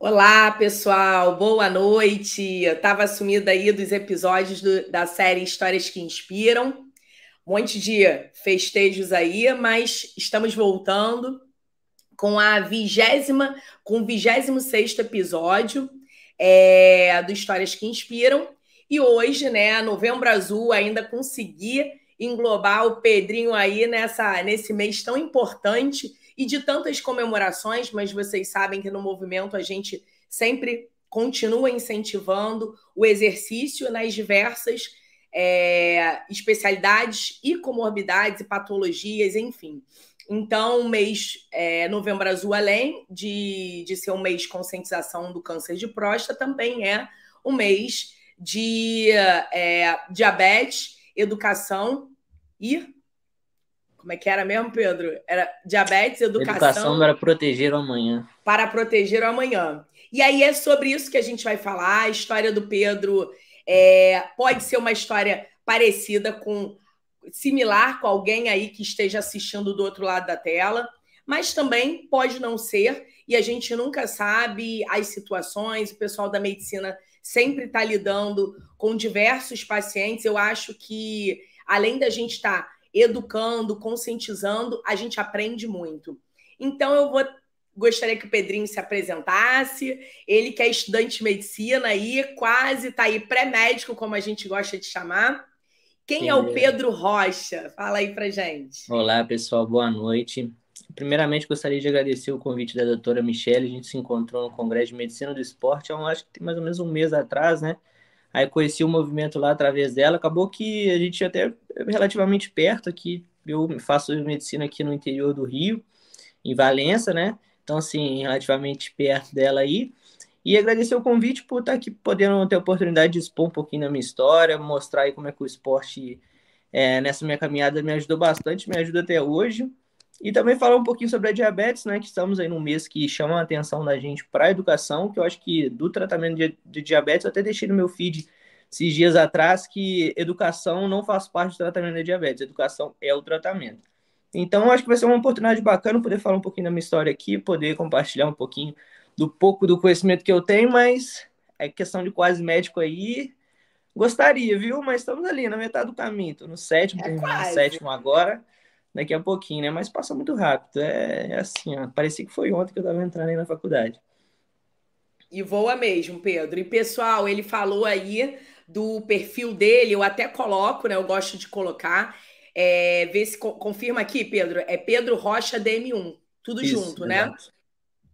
Olá, pessoal, boa noite. Estava sumida aí dos episódios do, da série Histórias que Inspiram. Um monte de festejos aí, mas estamos voltando com a vigésima, com o vigésimo sexto episódio é, do Histórias que Inspiram. E hoje, né, Novembro Azul, ainda consegui englobar o Pedrinho aí nessa, nesse mês tão importante e de tantas comemorações, mas vocês sabem que no movimento a gente sempre continua incentivando o exercício nas diversas é, especialidades e comorbidades e patologias, enfim. Então, o mês é, Novembro Azul, além de, de ser um mês de conscientização do câncer de próstata, também é um mês de é, diabetes, educação e como é que era mesmo, Pedro? Era diabetes, educação. Educação para proteger o amanhã. Para proteger o amanhã. E aí é sobre isso que a gente vai falar. A história do Pedro é, pode ser uma história parecida com similar com alguém aí que esteja assistindo do outro lado da tela, mas também pode não ser, e a gente nunca sabe as situações, o pessoal da medicina sempre está lidando com diversos pacientes. Eu acho que, além da gente estar tá educando, conscientizando, a gente aprende muito. Então, eu vou gostaria que o Pedrinho se apresentasse. Ele que é estudante de medicina aí, quase está aí pré-médico, como a gente gosta de chamar. Quem é o Pedro Rocha? Fala aí pra gente. Olá, pessoal, boa noite. Primeiramente, gostaria de agradecer o convite da doutora Michelle. A gente se encontrou no Congresso de Medicina do Esporte, há, acho que tem mais ou menos um mês atrás, né? Aí conheci o movimento lá através dela. Acabou que a gente até relativamente perto aqui. Eu faço medicina aqui no interior do Rio, em Valença, né? Então, assim, relativamente perto dela aí. E agradecer o convite por estar aqui podendo ter a oportunidade de expor um pouquinho da minha história, mostrar aí como é que o esporte é, nessa minha caminhada me ajudou bastante, me ajuda até hoje. E também falar um pouquinho sobre a diabetes, né? Que estamos aí num mês que chama a atenção da gente para a educação, que eu acho que do tratamento de, de, diabetes, eu até deixei no meu feed esses dias atrás que educação não faz parte do tratamento da diabetes, educação é o tratamento. Então, acho que vai ser uma oportunidade bacana poder falar um pouquinho da minha história aqui, poder compartilhar um pouquinho do pouco do conhecimento que eu tenho, mas é questão de quase médico aí. Gostaria, viu? Mas estamos ali na metade do caminho. Estou no sétimo, é terminando o sétimo agora daqui a pouquinho, né? Mas passa muito rápido. É, é assim, ó. Parecia que foi ontem que eu estava entrando aí na faculdade. E voa mesmo, Pedro. E pessoal, ele falou aí do perfil dele, eu até coloco, né? Eu gosto de colocar. É, vê se confirma aqui, Pedro. É Pedro Rocha DM1. Tudo Isso, junto, né? né?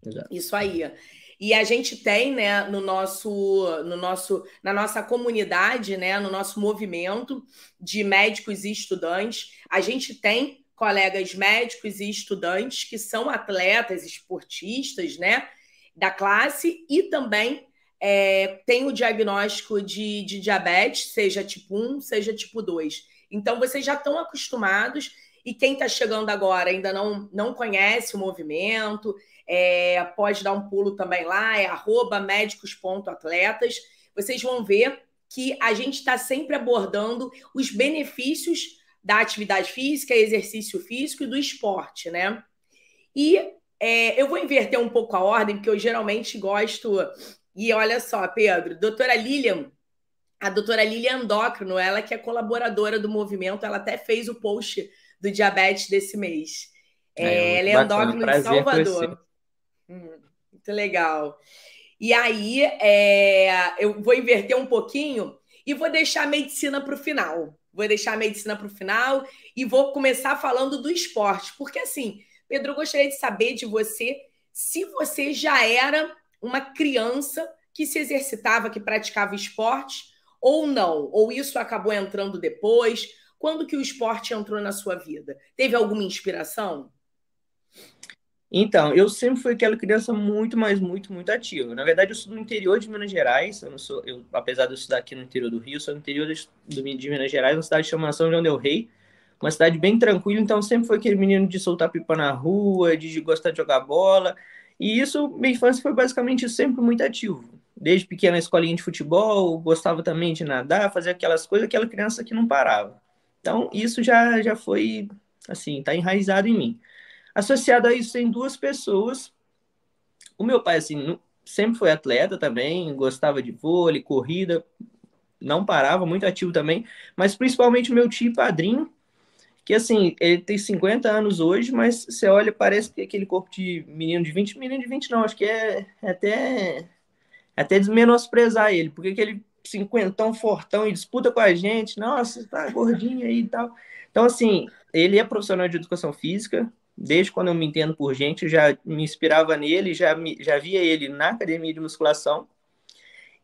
Exato. Isso aí. E a gente tem, né, no nosso, no nosso, na nossa comunidade, né, no nosso movimento de médicos e estudantes, a gente tem colegas médicos e estudantes que são atletas, esportistas, né, da classe e também é, tem o diagnóstico de, de diabetes, seja tipo 1, seja tipo 2. Então, vocês já estão acostumados e quem está chegando agora ainda não, não conhece o movimento, é, pode dar um pulo também lá, é arroba médicos.atletas. Vocês vão ver que a gente está sempre abordando os benefícios da atividade física, exercício físico e do esporte, né? E é, eu vou inverter um pouco a ordem, porque eu geralmente gosto. E olha só, Pedro, doutora Lilian, a doutora Lilian Endócrino, ela que é colaboradora do movimento, ela até fez o post do diabetes desse mês. É, é, ela é endócrino em Salvador. Hum, muito legal. E aí, é, eu vou inverter um pouquinho e vou deixar a medicina para o final. Vou deixar a medicina para o final e vou começar falando do esporte. Porque, assim, Pedro, gostaria de saber de você se você já era uma criança que se exercitava, que praticava esporte, ou não. Ou isso acabou entrando depois. Quando que o esporte entrou na sua vida? Teve alguma inspiração? Então, eu sempre fui aquela criança muito, mas muito, muito ativa. Na verdade, eu sou do interior de Minas Gerais. Eu não sou, eu, apesar de eu estudar aqui no interior do Rio, sou do interior de, de Minas Gerais, uma cidade chamada São João del Rei, uma cidade bem tranquila. Então, sempre foi aquele menino de soltar pipa na rua, de gostar de jogar bola. E isso, minha infância foi basicamente sempre muito ativo. Desde pequena escolinha de futebol, gostava também de nadar, fazer aquelas coisas, aquela criança que não parava. Então, isso já, já foi, assim, tá enraizado em mim. Associado a isso, tem duas pessoas. O meu pai, assim, sempre foi atleta também, gostava de vôlei, corrida, não parava, muito ativo também, mas principalmente o meu tio padrinho, que assim, ele tem 50 anos hoje, mas você olha, parece que aquele corpo de menino de 20, menino de 20 não, acho que é, é até é até desmenosprezar ele, porque aquele cinquentão fortão e disputa com a gente, nossa, tá gordinho aí e tal. Então, assim, ele é profissional de educação física, desde quando eu me entendo por gente, já me inspirava nele, já, me, já via ele na academia de musculação,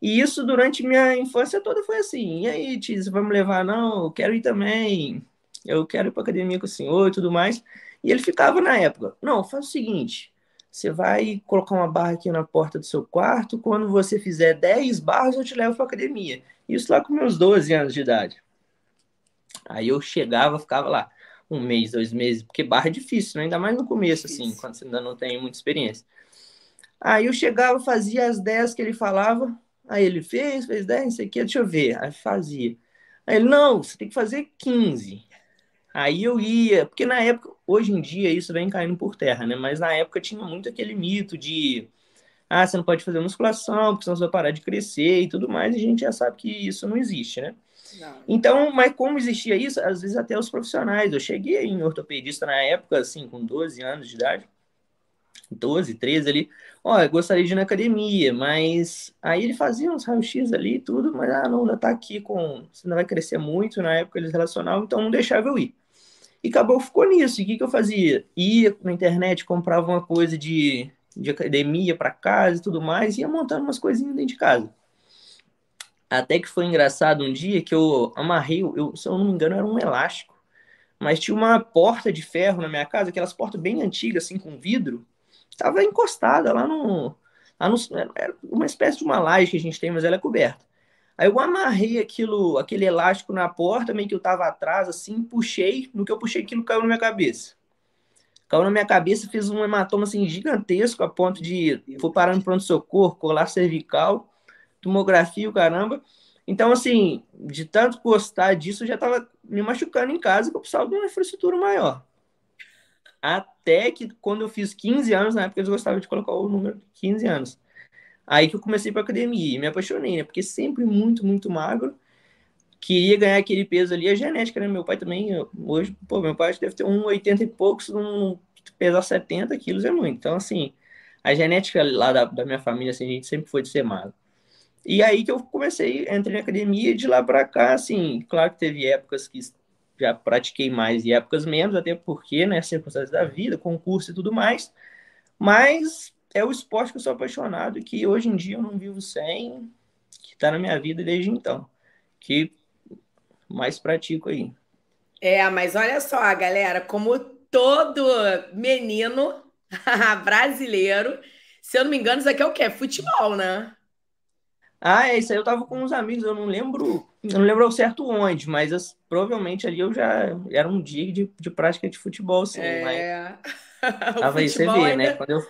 e isso durante minha infância toda foi assim. E aí, Tiz, vamos levar? Não, eu quero ir também. Eu quero ir para academia com o senhor e tudo mais. E ele ficava na época. Não, faz o seguinte: você vai colocar uma barra aqui na porta do seu quarto. Quando você fizer 10 barras, eu te levo para academia. Isso lá com meus 12 anos de idade. Aí eu chegava, ficava lá um mês, dois meses, porque barra é difícil, né? ainda mais no começo, assim, quando você ainda não tem muita experiência. Aí eu chegava, fazia as 10 que ele falava, Aí ele fez, fez 10, não sei o que, deixa eu ver. Aí fazia. Aí ele, não, você tem que fazer 15. Aí eu ia, porque na época, hoje em dia isso vem caindo por terra, né? Mas na época tinha muito aquele mito de ah, você não pode fazer musculação, porque senão você vai parar de crescer e tudo mais, e a gente já sabe que isso não existe, né? Não. Então, mas como existia isso, às vezes até os profissionais, eu cheguei em ortopedista na época, assim, com 12 anos de idade, 12, 13 ali, olha, gostaria de ir na academia, mas aí ele fazia uns raio-x ali e tudo, mas ah, não, ainda tá aqui com, você ainda vai crescer muito, na época eles relacionavam, então não deixava eu ir. E acabou, ficou nisso, e o que, que eu fazia? Ia na internet, comprava uma coisa de, de academia para casa e tudo mais, ia montando umas coisinhas dentro de casa. Até que foi engraçado um dia que eu amarrei, eu, se eu não me engano, era um elástico, mas tinha uma porta de ferro na minha casa, aquelas portas bem antigas, assim, com vidro, estava encostada lá no, lá no. Era uma espécie de uma laje que a gente tem, mas ela é coberta. Aí eu amarrei aquilo, aquele elástico na porta, meio que eu tava atrás, assim, puxei. No que eu puxei, aquilo caiu na minha cabeça. Caiu na minha cabeça, fez um hematoma assim, gigantesco, a ponto de. Fui parando no pronto-socorro, colar cervical, tomografia, o caramba. Então, assim, de tanto gostar disso, eu já tava me machucando em casa, que eu precisava de uma infraestrutura maior. Até que quando eu fiz 15 anos, na época eles gostavam de colocar o número de 15 anos. Aí que eu comecei para academia e me apaixonei, né? Porque sempre muito, muito magro. Queria ganhar aquele peso ali, a genética, né? Meu pai também, hoje, pô, meu pai deve ter um 80 e poucos, um, pesar 70 quilos é muito. Então, assim, a genética lá da, da minha família, assim, a gente sempre foi de ser magro. E aí que eu comecei, entrei na academia de lá para cá, assim, claro que teve épocas que já pratiquei mais e épocas menos, até porque, né, circunstâncias da vida, concurso e tudo mais. Mas é o esporte que eu sou apaixonado e que hoje em dia eu não vivo sem, que está na minha vida desde então, que mais pratico aí. É, mas olha só, galera, como todo menino brasileiro, se eu não me engano, isso aqui é o quê? Futebol, né? Ah, é isso aí. Eu tava com uns amigos, eu não lembro, eu não lembro ao certo onde, mas as, provavelmente ali eu já era um dia de, de prática de futebol, sim. É. Mas... Tava aí, você vê, né? né? Quando eu,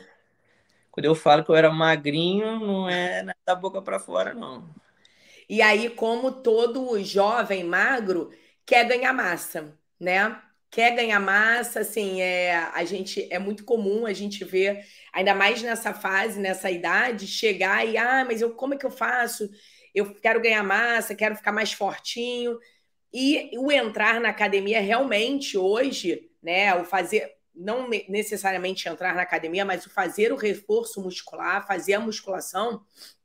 quando eu falo que eu era magrinho, não é da boca para fora, não. E aí, como todo jovem magro quer ganhar massa, né? Quer ganhar massa, assim, é, a gente é muito comum a gente ver ainda mais nessa fase, nessa idade, chegar e, ah, mas eu como é que eu faço? Eu quero ganhar massa, quero ficar mais fortinho. E o entrar na academia realmente hoje, né, o fazer não necessariamente entrar na academia, mas o fazer o reforço muscular, fazer a musculação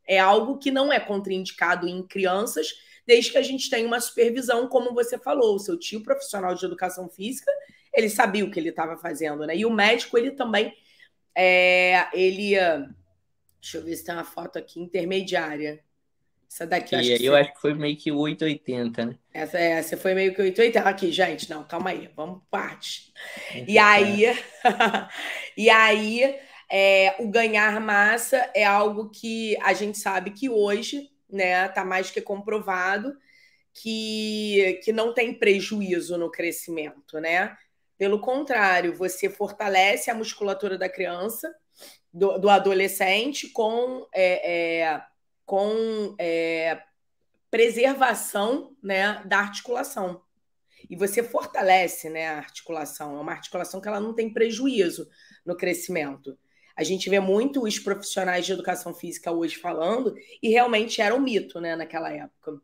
é algo que não é contraindicado em crianças, desde que a gente tenha uma supervisão, como você falou, o seu tio profissional de educação física, ele sabia o que ele estava fazendo, né? E o médico, ele também é, ele. Deixa eu ver se tem uma foto aqui intermediária. Essa daqui eu acho que. Eu foi... acho que foi meio que 880, né? Essa, essa foi meio que 880. Aqui, gente, não, calma aí, vamos parte. E aí, e aí, é, o ganhar massa é algo que a gente sabe que hoje, né, tá mais que comprovado que, que não tem prejuízo no crescimento, né? Pelo contrário, você fortalece a musculatura da criança, do, do adolescente, com, é, é, com é, preservação né, da articulação. E você fortalece né, a articulação. É uma articulação que ela não tem prejuízo no crescimento. A gente vê muito os profissionais de educação física hoje falando, e realmente era um mito, né, naquela época.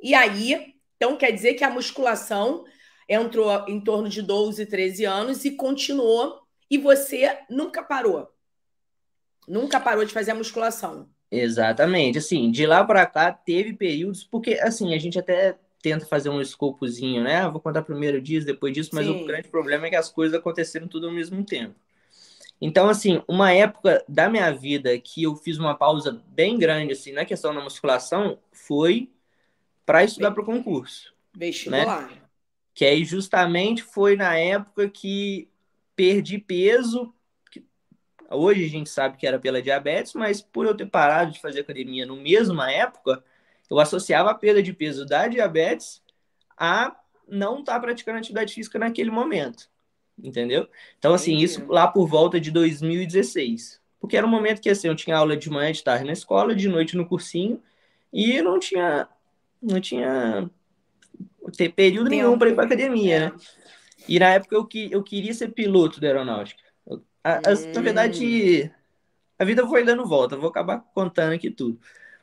E aí, então quer dizer que a musculação entrou em torno de 12, 13 anos e continuou, e você nunca parou. Nunca parou de fazer a musculação. Exatamente. Assim, de lá para cá teve períodos, porque assim, a gente até tenta fazer um escopozinho, né? Ah, vou contar primeiro dias, depois disso, mas Sim. o grande problema é que as coisas aconteceram tudo ao mesmo tempo. Então, assim, uma época da minha vida que eu fiz uma pausa bem grande, assim, na questão da musculação, foi para estudar para o concurso. Vestibular. Né? Que aí justamente foi na época que perdi peso. Que hoje a gente sabe que era pela diabetes, mas por eu ter parado de fazer academia no mesma época, eu associava a perda de peso da diabetes a não estar tá praticando atividade física naquele momento entendeu? Então, assim, isso lá por volta de 2016. Porque era um momento que, assim, eu tinha aula de manhã, de tarde na escola, de noite no cursinho, e não tinha, não tinha ter período Tempo. nenhum para ir para academia, né? E na época eu, eu queria ser piloto da aeronáutica. A, a, hum. Na verdade, a vida foi dando volta, vou acabar contando aqui tudo.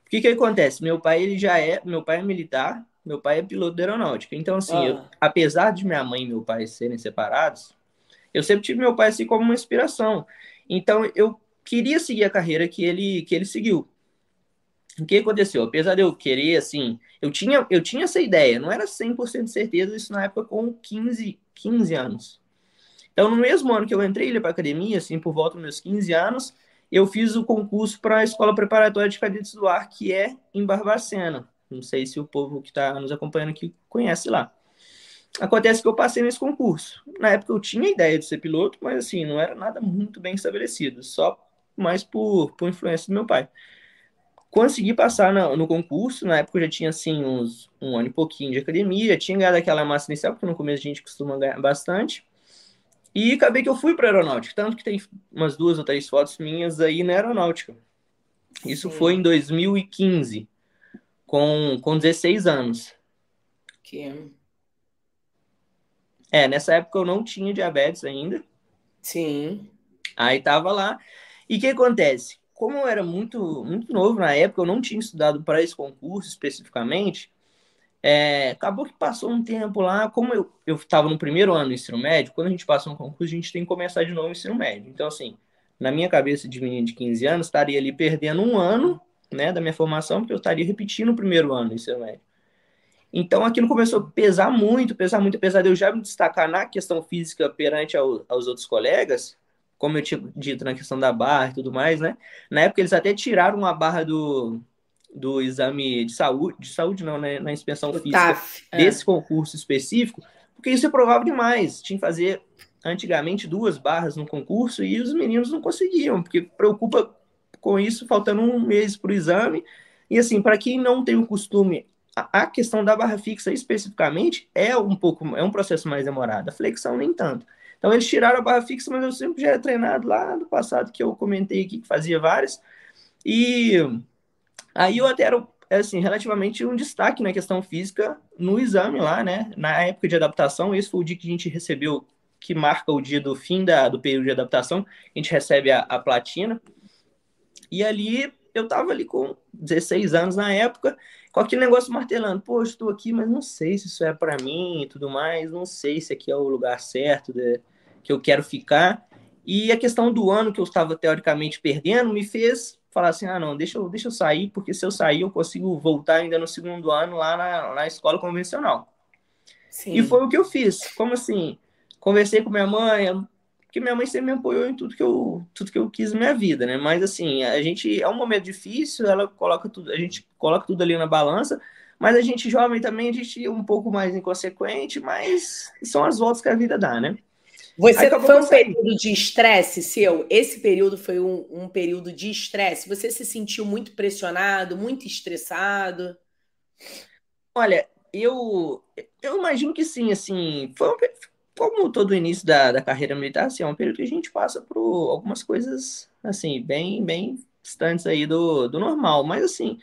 O que que acontece? Meu pai, ele já é, meu pai é militar, meu pai é piloto da aeronáutica. Então, assim, ah. eu, apesar de minha mãe e meu pai serem separados, eu sempre tive meu pai assim como uma inspiração. Então eu queria seguir a carreira que ele que ele seguiu. O que aconteceu? Apesar de eu querer assim, eu tinha eu tinha essa ideia, não era 100% de certeza isso na época com 15 15 anos. Então no mesmo ano que eu entrei para academia, assim, por volta dos meus 15 anos, eu fiz o concurso para a Escola Preparatória de Cadetes do Ar, que é em Barbacena. Não sei se o povo que está nos acompanhando aqui conhece lá. Acontece que eu passei nesse concurso. Na época eu tinha ideia de ser piloto, mas assim, não era nada muito bem estabelecido, só mais por, por influência do meu pai. Consegui passar no, no concurso, na época eu já tinha assim uns um ano e pouquinho de academia, tinha ganhado aquela massa inicial, porque no começo a gente costuma ganhar bastante. E acabei que eu fui para aeronáutica, tanto que tem umas duas ou três fotos minhas aí na aeronáutica. Isso Sim. foi em 2015, com, com 16 anos. Que é, nessa época eu não tinha diabetes ainda. Sim. Aí tava lá. E o que acontece? Como eu era muito, muito novo na época, eu não tinha estudado para esse concurso especificamente. É, acabou que passou um tempo lá, como eu estava no primeiro ano do ensino médio, quando a gente passa um concurso, a gente tem que começar de novo o ensino médio. Então, assim, na minha cabeça de menino de 15 anos, estaria ali perdendo um ano né, da minha formação, porque eu estaria repetindo o primeiro ano do ensino médio. Então aquilo começou a pesar muito, pesar muito, apesar de eu já me destacar na questão física perante ao, aos outros colegas, como eu tinha dito na questão da barra e tudo mais, né? Na época eles até tiraram a barra do, do exame de saúde, de saúde não, né? na inspeção o física TAF, é. desse é. concurso específico, porque isso é provável demais. Tinha que fazer antigamente duas barras no concurso e os meninos não conseguiam, porque preocupa com isso, faltando um mês para o exame. E assim, para quem não tem o costume a questão da barra fixa especificamente é um pouco é um processo mais demorado, a flexão nem tanto. Então eles tiraram a barra fixa, mas eu sempre já era treinado lá do passado que eu comentei aqui que fazia várias. E aí eu até era assim, relativamente um destaque na questão física no exame lá, né? Na época de adaptação, esse foi o dia que a gente recebeu que marca o dia do fim da, do período de adaptação, a gente recebe a, a platina. E ali eu tava ali com 16 anos na época, com aquele negócio martelando, pô, estou aqui, mas não sei se isso é para mim e tudo mais, não sei se aqui é o lugar certo de, que eu quero ficar. E a questão do ano que eu estava teoricamente perdendo me fez falar assim, ah, não, deixa eu, deixa eu sair, porque se eu sair eu consigo voltar ainda no segundo ano lá na, na escola convencional. Sim. E foi o que eu fiz. Como assim? Conversei com minha mãe, porque minha mãe sempre me apoiou em tudo que eu, tudo que eu quis na minha vida, né? Mas assim, a gente é um momento difícil, ela coloca tudo, a gente coloca tudo ali na balança, mas a gente jovem também, a gente é um pouco mais inconsequente, mas são as voltas que a vida dá, né? Você foi um período de estresse seu? Esse período foi um, um período de estresse? Você se sentiu muito pressionado, muito estressado? Olha, eu, eu imagino que sim, assim, foi um, como todo início da, da carreira militar, assim, é um período que a gente passa por algumas coisas, assim, bem, bem distantes aí do, do normal. Mas, assim,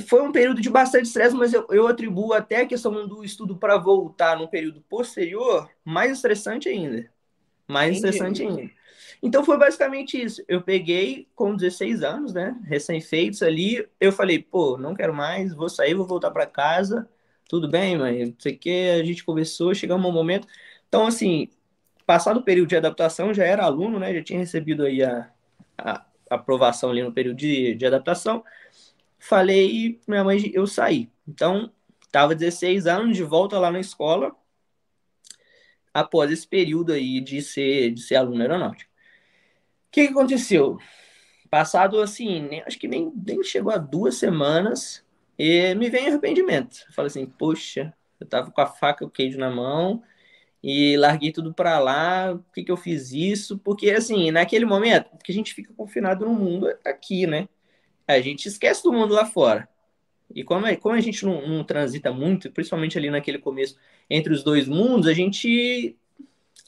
foi um período de bastante estresse, mas eu, eu atribuo até a questão do estudo para voltar num período posterior mais estressante ainda. Mais Entendi. estressante ainda. Então foi basicamente isso. Eu peguei com 16 anos, né, recém-feitos ali, eu falei, pô, não quero mais, vou sair, vou voltar para casa. Tudo bem, mãe? Não sei o que, a gente conversou, chegamos um momento. Então, assim, passado o período de adaptação, já era aluno, né? Já tinha recebido aí a, a aprovação ali no período de, de adaptação. Falei, minha mãe, eu saí. Então, estava 16 anos de volta lá na escola, após esse período aí de ser, de ser aluno aeronáutico. O que, que aconteceu? Passado, assim, nem, acho que nem, nem chegou a duas semanas, e me vem arrependimento. Eu falei assim, poxa, eu tava com a faca e o queijo na mão, e larguei tudo para lá. Por que, que eu fiz isso? Porque, assim, naquele momento, que a gente fica confinado no mundo aqui, né? A gente esquece do mundo lá fora. E como, é, como a gente não, não, transita muito, principalmente ali naquele começo, entre os dois mundos, a gente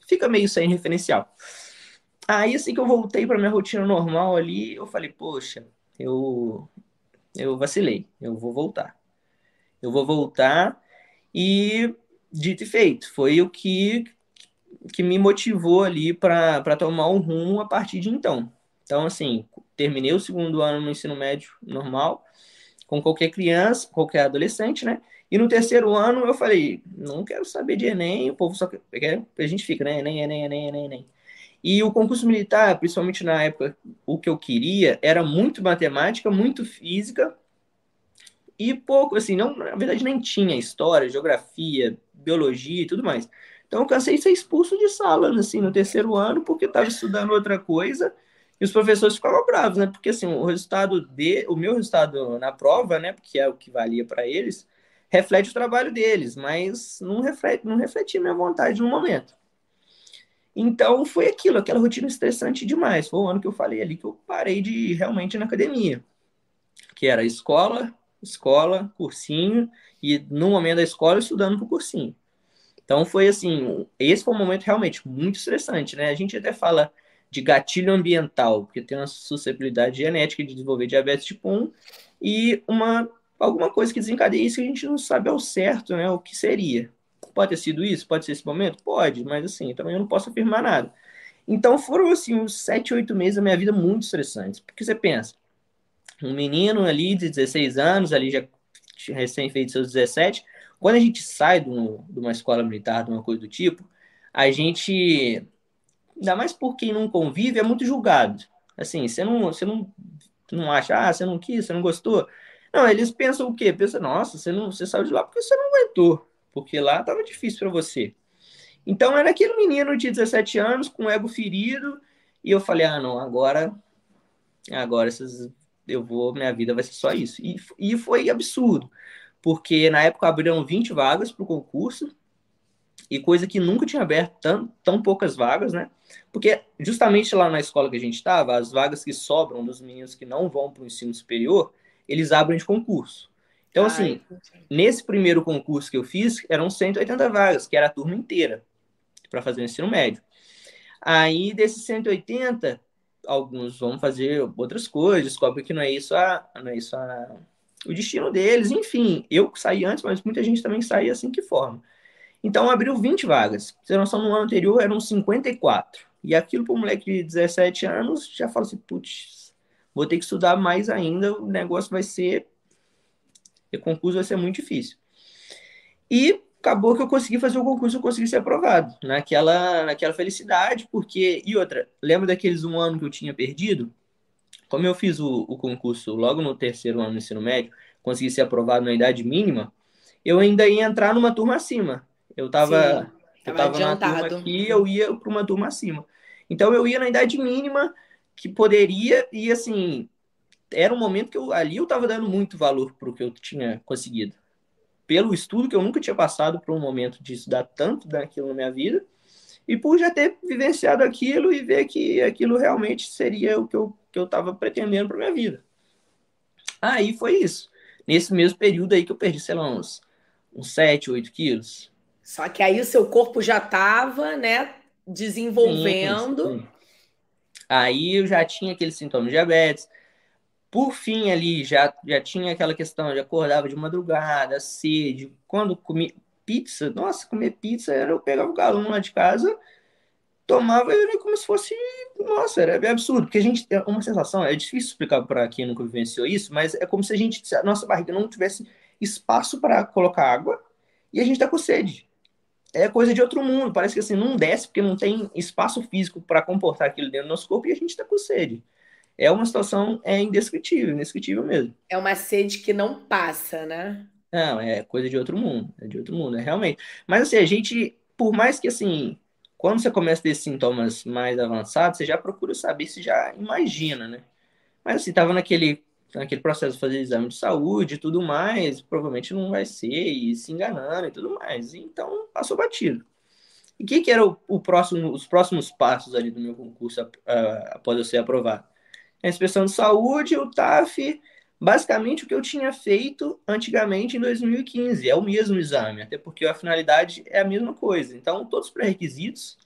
fica meio sem referencial. Aí, assim que eu voltei para minha rotina normal ali, eu falei, poxa, eu, eu vacilei, eu vou voltar. Eu vou voltar e dito e feito. Foi o que, que me motivou ali para tomar o rumo a partir de então. Então, assim, terminei o segundo ano no ensino médio normal, com qualquer criança, qualquer adolescente, né? E no terceiro ano eu falei, não quero saber de Enem, o povo só quer, a gente fica, né? Enem, Enem, Enem, Enem, Enem. E o concurso militar, principalmente na época, o que eu queria era muito matemática, muito física e pouco, assim, não, na verdade nem tinha história, geografia, biologia e tudo mais. Então eu cansei de ser expulso de sala, assim, no terceiro ano, porque estava estudando outra coisa e os professores ficavam bravos, né? Porque, assim, o resultado de... O meu resultado na prova, né? Porque é o que valia para eles, reflete o trabalho deles, mas não reflete, não refletia minha vontade no momento. Então, foi aquilo, aquela rotina estressante demais. Foi o ano que eu falei ali que eu parei de realmente ir na academia. Que era escola, escola, cursinho, e no momento da escola estudando para o cursinho. Então foi assim, esse foi um momento realmente muito estressante, né? A gente até fala de gatilho ambiental, porque tem uma suscetibilidade genética de desenvolver diabetes tipo 1 e uma alguma coisa que desencadeia isso que a gente não sabe ao certo, né, o que seria. Pode ter sido isso, pode ser esse momento? Pode, mas assim, também eu não posso afirmar nada. Então foram assim uns 7, 8 meses da minha vida muito estressantes, porque você pensa, um menino ali de 16 anos, ali já recém feito seus 17, quando a gente sai de, um, de uma escola militar, de uma coisa do tipo, a gente, ainda mais por quem não convive, é muito julgado. Assim, você não, você não, não acha, ah, você não quis, você não gostou. Não, eles pensam o quê? Pensam, nossa, você, não, você saiu de lá porque você não aguentou, porque lá estava difícil para você. Então era aquele menino de 17 anos com ego ferido, e eu falei, ah, não, agora, agora essas eu vou, minha vida vai ser só isso. E, e foi absurdo, porque na época abriram 20 vagas para o concurso, e coisa que nunca tinha aberto tão, tão poucas vagas, né? Porque justamente lá na escola que a gente estava, as vagas que sobram dos meninos que não vão para o ensino superior, eles abrem de concurso. Então, assim, nesse primeiro concurso que eu fiz, eram 180 vagas, que era a turma inteira, para fazer o ensino médio. Aí, desses 180, alguns vão fazer outras coisas, descobrem que não é isso a, não é isso a, o destino deles, enfim. Eu saí antes, mas muita gente também sai assim que forma. Então abriu 20 vagas. Você não no ano anterior eram 54. E aquilo para um moleque de 17 anos já fala assim, putz, vou ter que estudar mais ainda, o negócio vai ser o concurso vai ser muito difícil. E acabou que eu consegui fazer o concurso, eu consegui ser aprovado, naquela, naquela felicidade, porque, e outra, lembra daqueles um ano que eu tinha perdido? Como eu fiz o, o concurso logo no terceiro ano do ensino médio, consegui ser aprovado na idade mínima, eu ainda ia entrar numa turma acima. Eu tava, Sim, eu tava na turma aqui, eu ia para uma turma acima. Então eu ia na idade mínima que poderia, e assim, era um momento que eu ali eu tava dando muito valor para o que eu tinha conseguido pelo estudo que eu nunca tinha passado por um momento de estudar tanto daquilo na minha vida e por já ter vivenciado aquilo e ver que aquilo realmente seria o que eu que eu estava pretendendo para minha vida. Aí foi isso. Nesse mesmo período aí que eu perdi, sei lá, uns, uns 7, 8 quilos. Só que aí o seu corpo já estava, né, desenvolvendo. Sim, sim. Aí eu já tinha aqueles sintomas de diabetes, por fim, ali já, já tinha aquela questão, já acordava de madrugada, sede. Quando comi pizza, nossa, comer pizza era eu pegava o galão lá de casa, tomava como se fosse, nossa, era absurdo, porque a gente, é uma sensação, é difícil explicar para quem nunca vivenciou isso, mas é como se a gente, a nossa barriga não tivesse espaço para colocar água e a gente tá com sede. É coisa de outro mundo, parece que assim, não desce porque não tem espaço físico para comportar aquilo dentro do nosso corpo e a gente tá com sede. É uma situação é indescritível, indescritível mesmo. É uma sede que não passa, né? Não, é coisa de outro mundo, é de outro mundo, é realmente. Mas assim, a gente, por mais que assim, quando você começa a ter sintomas mais avançados, você já procura saber se já imagina, né? Mas assim, tava naquele, naquele processo de fazer exame de saúde e tudo mais, provavelmente não vai ser, e se enganando e tudo mais. Então, passou batido. E o que, que era o, o, próximo, os próximos passos ali do meu concurso uh, após eu ser aprovado? A inspeção de saúde, o TAF, basicamente o que eu tinha feito antigamente em 2015. É o mesmo exame, até porque a finalidade é a mesma coisa. Então, todos os pré-requisitos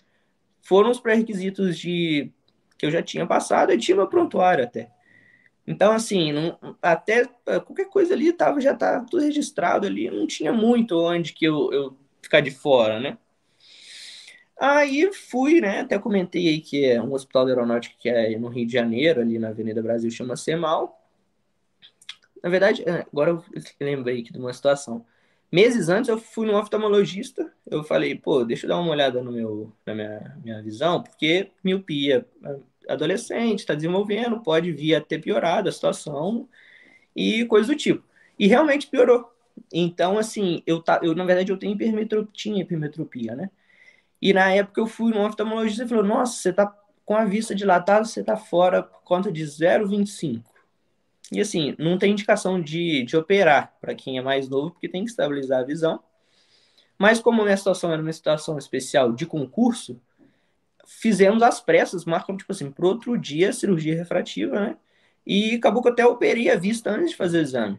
foram os pré-requisitos de que eu já tinha passado e tinha meu prontuário até. Então, assim, não, até qualquer coisa ali tava, já tá tudo registrado ali, não tinha muito onde que eu, eu ficar de fora, né? Aí fui, né? Até comentei aí que é um hospital de aeronáutica que é no Rio de Janeiro, ali na Avenida Brasil, chama CEMAL. Na verdade, é, agora eu lembrei aqui de uma situação. Meses antes eu fui no oftalmologista, eu falei, pô, deixa eu dar uma olhada no meu, na minha, minha visão, porque miopia, adolescente, está desenvolvendo, pode vir a ter piorado a situação e coisa do tipo. E realmente piorou. Então, assim, eu, tá, eu na verdade eu tenho hipermetropia, tinha hipermetropia, né? E na época eu fui no oftalmologista e falou: Nossa, você tá com a vista dilatada, você tá fora por conta de 0,25. E assim, não tem indicação de, de operar para quem é mais novo, porque tem que estabilizar a visão. Mas como minha situação era uma situação especial de concurso, fizemos as pressas, marcam, tipo assim, para outro dia, cirurgia refrativa, né? E acabou que eu até operei a vista antes de fazer o exame.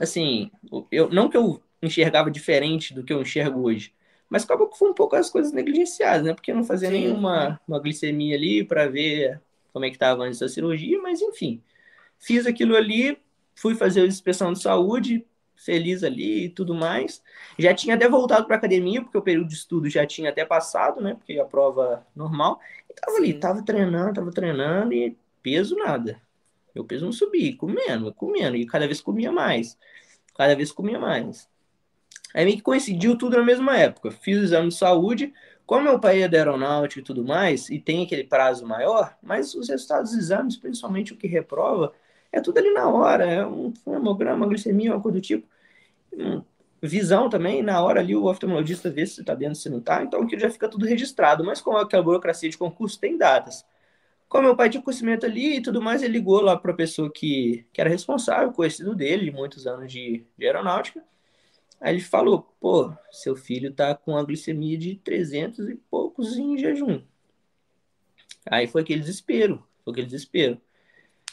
Assim, eu, não que eu enxergava diferente do que eu enxergo hoje, mas acabou que foi um pouco as coisas negligenciadas, né? Porque eu não fazia Sim. nenhuma uma glicemia ali para ver como é que estava antes da cirurgia, mas enfim. Fiz aquilo ali, fui fazer a inspeção de saúde, feliz ali e tudo mais. Já tinha até voltado para academia, porque o período de estudo já tinha até passado, né? Porque a prova normal. E tava Sim. ali, tava treinando, tava treinando e peso nada. Meu peso não subia, comendo, comendo, e cada vez comia mais. Cada vez comia mais. Aí meio que coincidiu tudo na mesma época. Fiz o exame de saúde, como meu pai é da aeronáutica e tudo mais, e tem aquele prazo maior, mas os resultados dos exames, principalmente o que reprova, é tudo ali na hora, é um, hemograma, glicemia, coisa do tipo. Hum, visão também, na hora ali o oftalmologista vê se está dentro, se não está, então aquilo já fica tudo registrado. Mas com aquela burocracia de concurso, tem datas. Como meu pai tinha conhecimento ali e tudo mais, ele ligou lá para a pessoa que, que era responsável, conhecido dele, de muitos anos de, de aeronáutica. Aí ele falou: pô, seu filho tá com a glicemia de 300 e poucos em jejum. Aí foi aquele desespero, foi aquele desespero.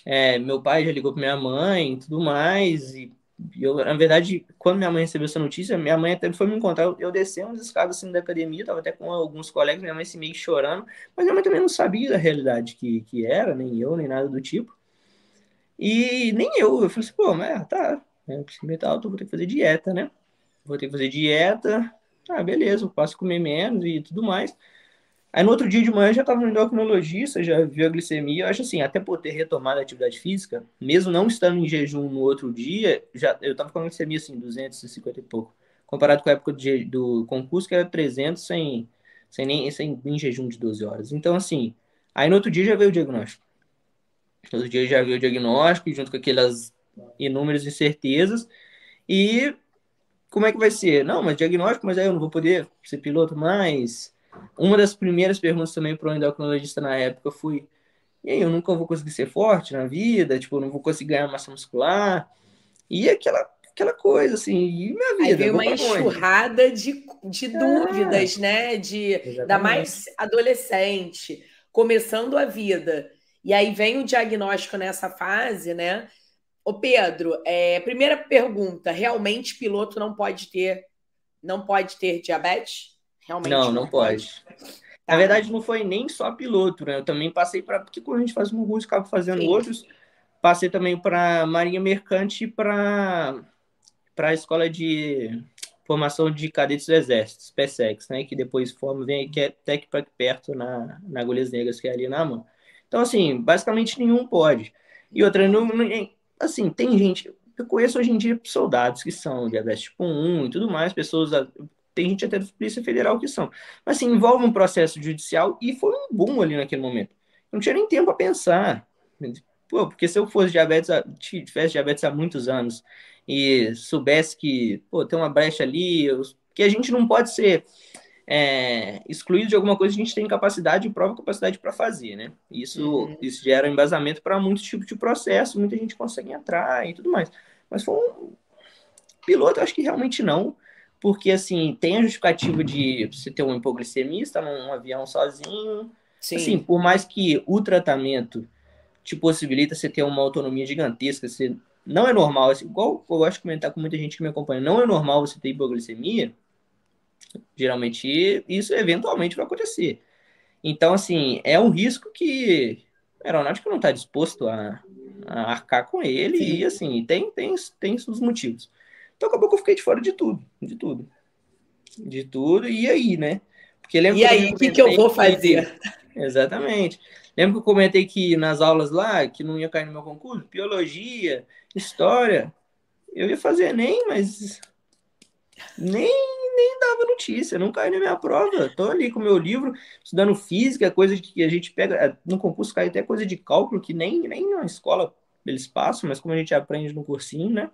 É, meu pai já ligou para minha mãe e tudo mais. E eu, na verdade, quando minha mãe recebeu essa notícia, minha mãe até foi me encontrar. Eu, eu desci umas escadas assim da academia, tava até com alguns colegas, minha mãe se meio chorando, mas minha mãe também não sabia da realidade que, que era, nem eu, nem nada do tipo. E nem eu. Eu falei assim, pô, mas tá, é, metal alto, vou ter que fazer dieta, né? Vou ter que fazer dieta. Ah, beleza, eu posso comer menos e tudo mais. Aí no outro dia de manhã já estava no endocrinologista, já viu a glicemia. Eu acho assim, até por ter retomado a atividade física, mesmo não estando em jejum no outro dia, já eu estava com a glicemia assim, 250 e pouco. Comparado com a época de, do concurso, que era 300 sem, sem nem sem em jejum de 12 horas. Então, assim, aí no outro dia já veio o diagnóstico. No outro dia já veio o diagnóstico, junto com aquelas inúmeras incertezas. E como é que vai ser? Não, mas diagnóstico, mas aí eu não vou poder ser piloto mais uma das primeiras perguntas também para o endocrinologista na época foi: e aí, eu nunca vou conseguir ser forte na vida? Tipo, eu não vou conseguir ganhar massa muscular? E aquela, aquela coisa, assim, e minha vida? Aí veio uma enxurrada de, de é. dúvidas, né? De, da mais adolescente, começando a vida. E aí vem o diagnóstico nessa fase, né? Ô Pedro, é, primeira pergunta: realmente piloto não pode ter não pode ter diabetes? Realmente não, não, não pode. pode. Tá. Na verdade, não foi nem só piloto, né? Eu também passei para. Porque quando a gente faz um curso, acaba fazendo Sim. outros. Passei também para Marinha Mercante e para a escola de formação de cadetes do exército, SpaceX, né, que depois forma, vem aqui até aqui perto na, na Agulhas Negras, que é ali na mão. Então, assim, basicamente nenhum pode. E outra, não, não, assim, tem gente, eu conheço hoje em dia soldados que são diabetes tipo 1 e tudo mais, pessoas, tem gente até da Polícia Federal que são. Mas, assim, envolve um processo judicial e foi um boom ali naquele momento. não tinha nem tempo a pensar. Pô, porque se eu fosse diabetes, tivesse diabetes há muitos anos e soubesse que, pô, tem uma brecha ali, que a gente não pode ser é, excluído de alguma coisa, a gente tem capacidade e prova capacidade para fazer, né? Isso, uhum. isso gera embasamento para muitos tipos de processo, muita gente consegue entrar e tudo mais. Mas foi um piloto, acho que realmente não, porque assim, tem a justificativa de você ter um hipoglicemista num avião sozinho. Sim. Assim, por mais que o tratamento te possibilita você ter uma autonomia gigantesca. Você, não é normal, assim, igual eu gosto de comentar com muita gente que me acompanha, não é normal você ter hipoglicemia. Geralmente, isso eventualmente vai acontecer. Então, assim, é um risco que a aeronáutica não está disposto a, a, arcar com ele, Sim. e assim, tem, tem, tem os motivos. Então, acabou que eu fiquei de fora de tudo, de tudo. De tudo, e aí, né? Porque e aí, o que, que eu vou fazer? Que, exatamente. Lembra que eu comentei que nas aulas lá, que não ia cair no meu concurso? Biologia, história. Eu ia fazer Enem, mas nem, nem dava notícia, não caiu na minha prova. Tô ali com o meu livro, estudando física, coisa que a gente pega. É, no concurso cai até coisa de cálculo, que nem, nem na escola eles passam, mas como a gente aprende no cursinho, né?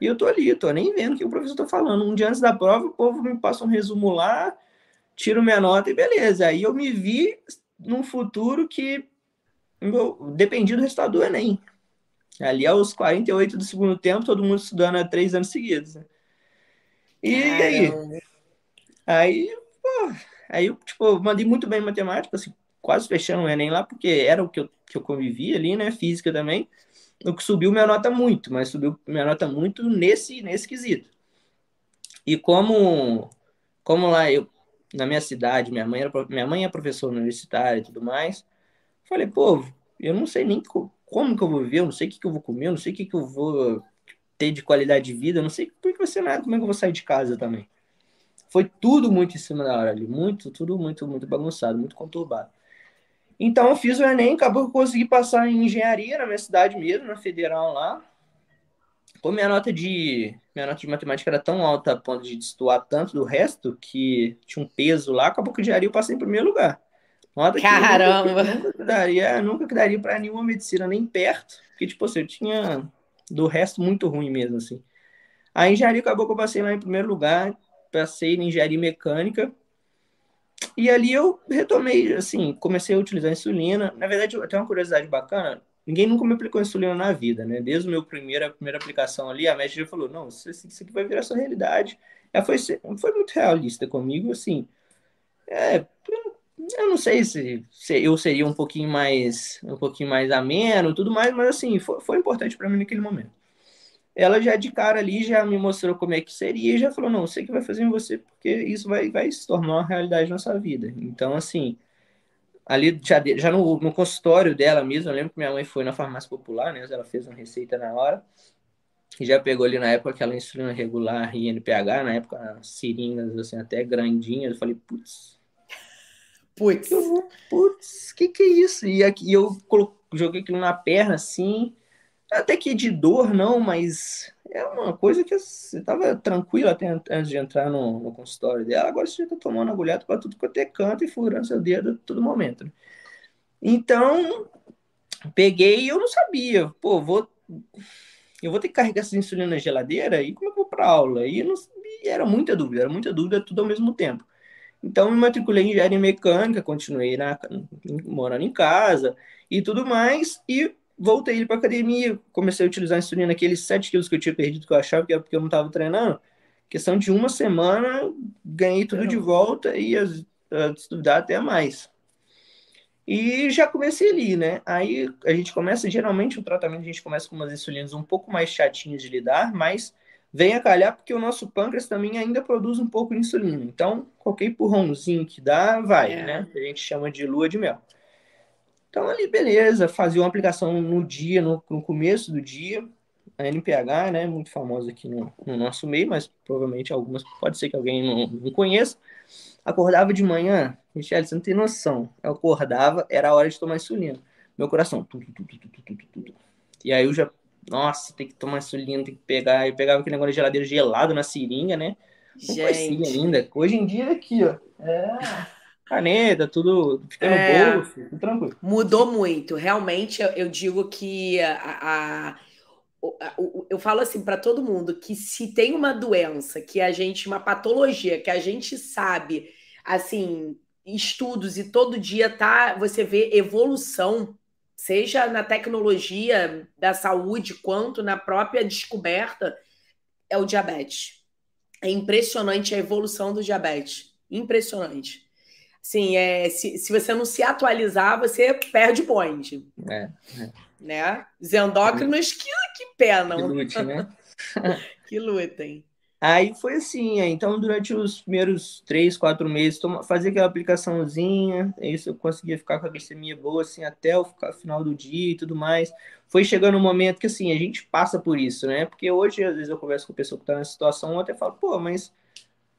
E eu tô ali, tô nem vendo o que o professor tá falando. Um dia antes da prova, o povo me passa um resumo lá, tiro minha nota e beleza. Aí eu me vi num futuro que meu, dependia do resultado do Enem. Ali aos 48 do segundo tempo, todo mundo estudando há três anos seguidos. Né? E aí? Aí, pô, aí eu, tipo, mandei muito bem em matemática, assim, quase fechando o Enem lá, porque era o que eu, que eu convivia ali, né? Física também. O que subiu minha nota muito, mas subiu minha nota muito nesse, nesse quesito. E como, como lá eu na minha cidade, minha mãe, era, minha mãe é professora universitária e tudo mais. Falei, pô, eu não sei nem como que eu vou viver, eu não sei o que, que eu vou comer, eu não sei o que, que eu vou ter de qualidade de vida, eu não sei por que vai ser nada, como é que eu vou sair de casa também. Foi tudo muito em cima da hora ali, muito, tudo muito, muito bagunçado, muito conturbado. Então eu fiz o Enem, acabou que eu consegui passar em engenharia na minha cidade mesmo, na federal lá. Como minha nota de minha nota de matemática era tão alta a ponto de destoar tanto do resto que tinha um peso lá, acabou que diário eu passei em primeiro lugar. Nota Caramba! nunca, nunca daria, nunca daria para nenhuma medicina nem perto, porque tipo assim, eu tinha do resto muito ruim mesmo assim. A engenharia acabou que eu passei lá em primeiro lugar, passei na engenharia mecânica. E ali eu retomei, assim, comecei a utilizar insulina. Na verdade, tenho uma curiosidade bacana ninguém nunca me aplicou insulina na vida, né? Desde o meu primeiro, a primeira aplicação ali, a médica já falou, não, isso, isso aqui vai virar sua realidade. Ela foi, foi muito realista comigo, assim, é, eu não sei se, se, eu seria um pouquinho mais, um pouquinho mais ameno, tudo mais, mas assim, foi, foi importante para mim naquele momento. Ela já de cara ali já me mostrou como é que seria e já falou, não, sei que vai fazer em você porque isso vai, vai se tornar uma realidade na sua vida. Então, assim, ali já, já no, no, consultório dela mesmo, eu lembro que minha mãe foi na farmácia popular, né? Ela fez uma receita na hora. E já pegou ali na época aquela insulina regular e NPH, na época seringas assim, até grandinhas. Eu falei, putz. Putz. Putz, que que é isso? E aqui eu joguei aquilo na perna assim. Até que de dor não, mas é uma coisa que você estava tranquilo até antes de entrar no, no, consultório dela, agora você já está tomando agulhado para tudo quanto é canto e furando seu dedo todo momento. Né? Então, peguei e eu não sabia, pô, vou, eu vou ter que carregar essa insulina na geladeira e como é eu vou para aula? E, não, e era muita dúvida, era muita dúvida tudo ao mesmo tempo. Então, me matriculei em engenharia mecânica, continuei na, morando em casa e tudo mais, e voltei para academia, comecei a utilizar a insulina, aqueles 7 quilos que eu tinha perdido, que eu achava que era porque eu não estava treinando. Questão de uma semana, ganhei tudo de volta e estudar até mais. E já comecei ali, né? Aí a gente começa, geralmente o tratamento a gente começa com umas insulinas um pouco mais chatinhas de lidar, mas vem a calhar porque o nosso pâncreas também ainda produz um pouco de insulina. Então, qualquer empurrãozinho que dá, vai, é. né? A gente chama de lua de mel. Então, ali, beleza, fazia uma aplicação no dia, no, no começo do dia. a NPH, né, muito famosa aqui no, no, nosso meio, mas provavelmente algumas, pode ser que alguém não, não conheça. Acordava de manhã, Michele, você não tem noção. Eu acordava, era a hora de tomar insulina. Meu coração, tudo, tudo, tudo. E aí eu já, nossa, tem que tomar insulina, tem que pegar. Eu pegava aquele negócio de geladeira gelado na seringa, né? Gente. ainda. Hoje em dia, aqui, ó. É caneta, tudo fica no é, bolso, tudo tranquilo. Mudou muito. Realmente, eu, eu digo que a, a, a, eu falo assim para todo mundo que se tem uma doença que a gente, uma patologia que a gente sabe, assim, estudos e todo dia tá, você vê evolução, seja na tecnologia da saúde quanto na própria descoberta, é o diabetes. É impressionante a evolução do diabetes. Impressionante. Sim, é, se, se você não se atualizar, você perde point. É, é. Né? Os endócrinos que, que penam. Que lute, né? que lutem. Aí foi assim, então durante os primeiros três, quatro meses, fazia aquela aplicaçãozinha, isso eu conseguia ficar com a glicemia boa, assim, até o final do dia e tudo mais. Foi chegando um momento que, assim, a gente passa por isso, né? Porque hoje, às vezes, eu converso com pessoa que está nessa situação, eu até falo, pô, mas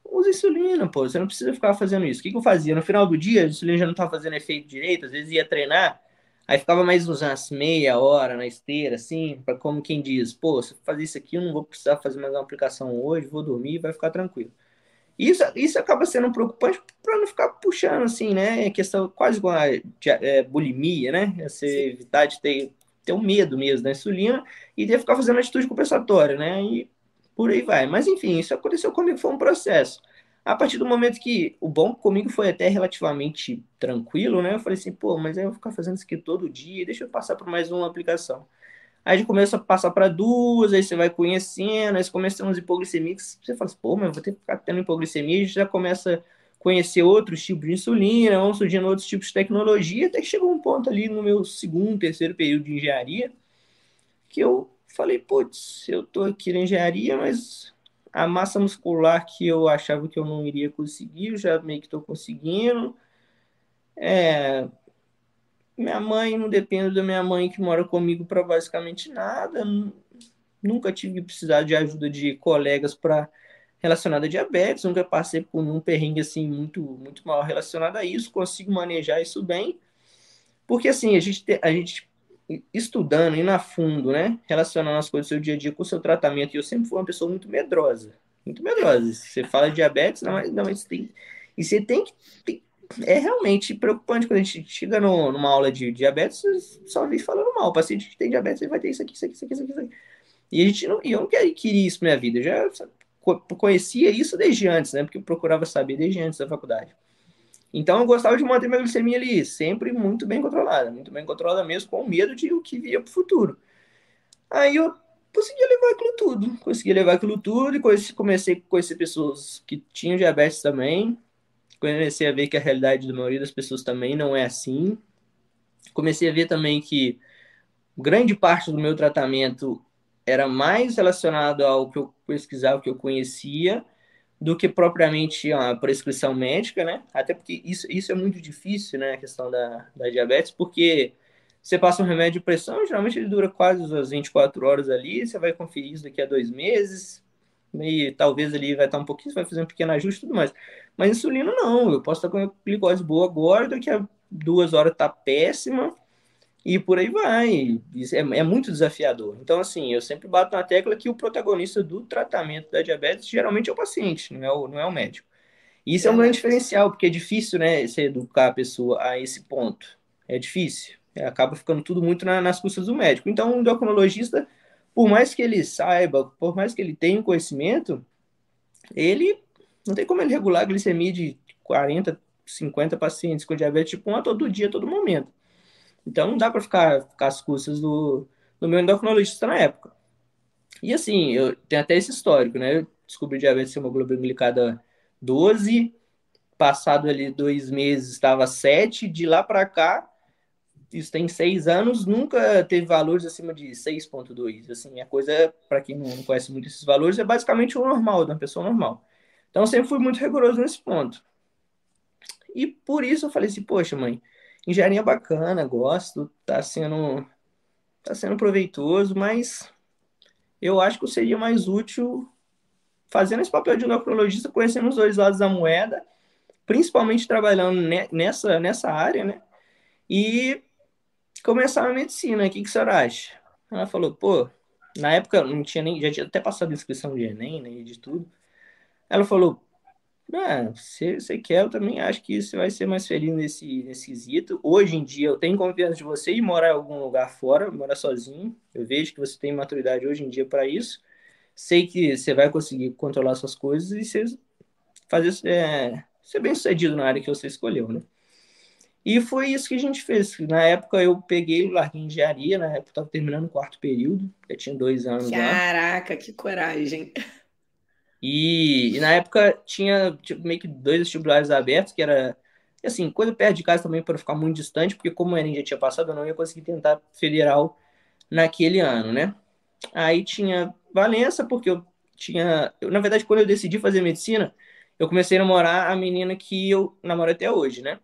usa insulina, pô, você não precisa ficar fazendo isso. O que, que eu fazia? No final do dia, a insulina já não estava fazendo efeito direito, às vezes ia treinar, aí ficava mais umas meia hora na esteira, assim, para como quem diz, pô, se eu fazer isso aqui, eu não vou precisar fazer mais uma aplicação hoje, vou dormir, vai ficar tranquilo. Isso, isso acaba sendo preocupante para não ficar puxando, assim, né? É questão quase igual a é, bulimia, né? É você evitar de ter, ter um medo mesmo da insulina e de ficar fazendo atitude compensatória, né? E por aí vai. Mas enfim, isso aconteceu comigo, foi um processo. A partir do momento que o bom comigo foi até relativamente tranquilo, né? Eu falei assim, pô, mas aí eu vou ficar fazendo isso aqui todo dia, deixa eu passar por mais uma aplicação. Aí a gente começa a passar para duas, aí você vai conhecendo, aí você começa a ter umas hipoglicemias, você fala assim, pô, mas eu vou ter que ficar tendo hipoglicemia, a gente já começa a conhecer outros tipos de insulina, vão surgindo outros tipos de tecnologia, até que chegou um ponto ali no meu segundo, terceiro período de engenharia, que eu falei, putz, eu tô aqui na engenharia, mas a massa muscular que eu achava que eu não iria conseguir, eu já meio que estou conseguindo. É, minha mãe, não dependo da minha mãe que mora comigo para basicamente nada. Nunca tive que precisar de ajuda de colegas para relacionado a diabetes, nunca passei por um perrengue assim muito muito mal relacionado a isso, consigo manejar isso bem. Porque assim, a gente a gente estudando, indo a fundo, né? Relacionando as coisas do seu dia a dia com o seu tratamento. E eu sempre fui uma pessoa muito medrosa. Muito medrosa. Você fala de diabetes, não, não, mas tem. E você tem que. Tem, é realmente preocupante quando a gente chega no, numa aula de diabetes, só vem falando mal. O paciente que tem diabetes ele vai ter isso aqui, isso aqui, isso aqui, isso aqui. E a gente não, eu não queria isso na minha vida. Eu já conhecia isso desde antes, né? Porque eu procurava saber desde antes da faculdade. Então eu gostava de manter minha glicemia ali sempre muito bem controlada, muito bem controlada mesmo, com medo de o que via para o futuro. Aí eu consegui levar aquilo tudo, consegui levar aquilo tudo e comecei a conhecer pessoas que tinham diabetes também, comecei a ver que a realidade da maioria das pessoas também não é assim. Comecei a ver também que grande parte do meu tratamento era mais relacionado ao que eu pesquisava, que eu conhecia, do que propriamente a prescrição médica, né? Até porque isso, isso é muito difícil, né? A questão da, da diabetes, porque você passa um remédio de pressão, geralmente ele dura quase as 24 horas ali, você vai conferir isso daqui a dois meses, e talvez ali vai estar um pouquinho, você vai fazer um pequeno ajuste e tudo mais. Mas insulina não, eu posso estar com a glicose boa agora, daqui a duas horas tá péssima, e por aí vai. É, é, muito desafiador. Então, assim, eu sempre bato na tecla que o protagonista do tratamento da diabetes geralmente é o paciente, não é o, não é o médico. E isso é, um grande diferencial, porque é difícil, né, você educar a pessoa a esse ponto. É difícil. Acaba ficando tudo muito na, nas custas do médico. Então, o endocrinologista, por mais que ele saiba, por mais que ele tenha conhecimento, ele não tem como ele regular a glicemia de 40, 50 pacientes com diabetes tipo 1 a todo dia, a todo momento. Então não dá para ficar, ficar custas do, do meu endocrinologista na época. E assim, eu tenho até esse histórico, né? Eu descobri diabetes hemoglobina glicada 12, passado ali dois meses estava 7, de lá para cá, isso tem seis anos, nunca teve valores acima de 6,2. Assim, a coisa, para quem não conhece muito esses valores, é basicamente o normal, da pessoa normal. Então, sempre fui muito rigoroso nesse ponto. E por isso eu falei assim, poxa, mãe, engenharia bacana, gosto, tá sendo tá sendo proveitoso, mas eu acho que seria mais útil fazendo esse papel de endocrinologista, conhecendo os dois lados da moeda, principalmente trabalhando nessa, nessa área, né? E começar a medicina. O que, que a senhora acha? Ela falou, pô, na época não tinha nem, já tinha até passado inscrição de Enem, né, de tudo. Ela falou, ah, se você quer, eu também acho que você vai ser mais feliz nesse, nesse quesito. Hoje em dia, eu tenho confiança de você e morar em algum lugar fora, morar sozinho. Eu vejo que você tem maturidade hoje em dia para isso. Sei que você vai conseguir controlar suas coisas e você fazer, é, ser bem sucedido na área que você escolheu, né? E foi isso que a gente fez. Na época eu peguei, larguei engenharia, na época eu estava terminando o quarto período, eu tinha dois anos Caraca, lá. que coragem! E, e, na época tinha tipo, meio que dois vestibulares abertos, que era, assim, coisa perto de casa também para ficar muito distante, porque como o Enem já tinha passado, eu não ia conseguir tentar federal naquele ano, né? Aí tinha Valença, porque eu tinha... Eu, na verdade, quando eu decidi fazer medicina, eu comecei a namorar a menina que eu namoro até hoje, né?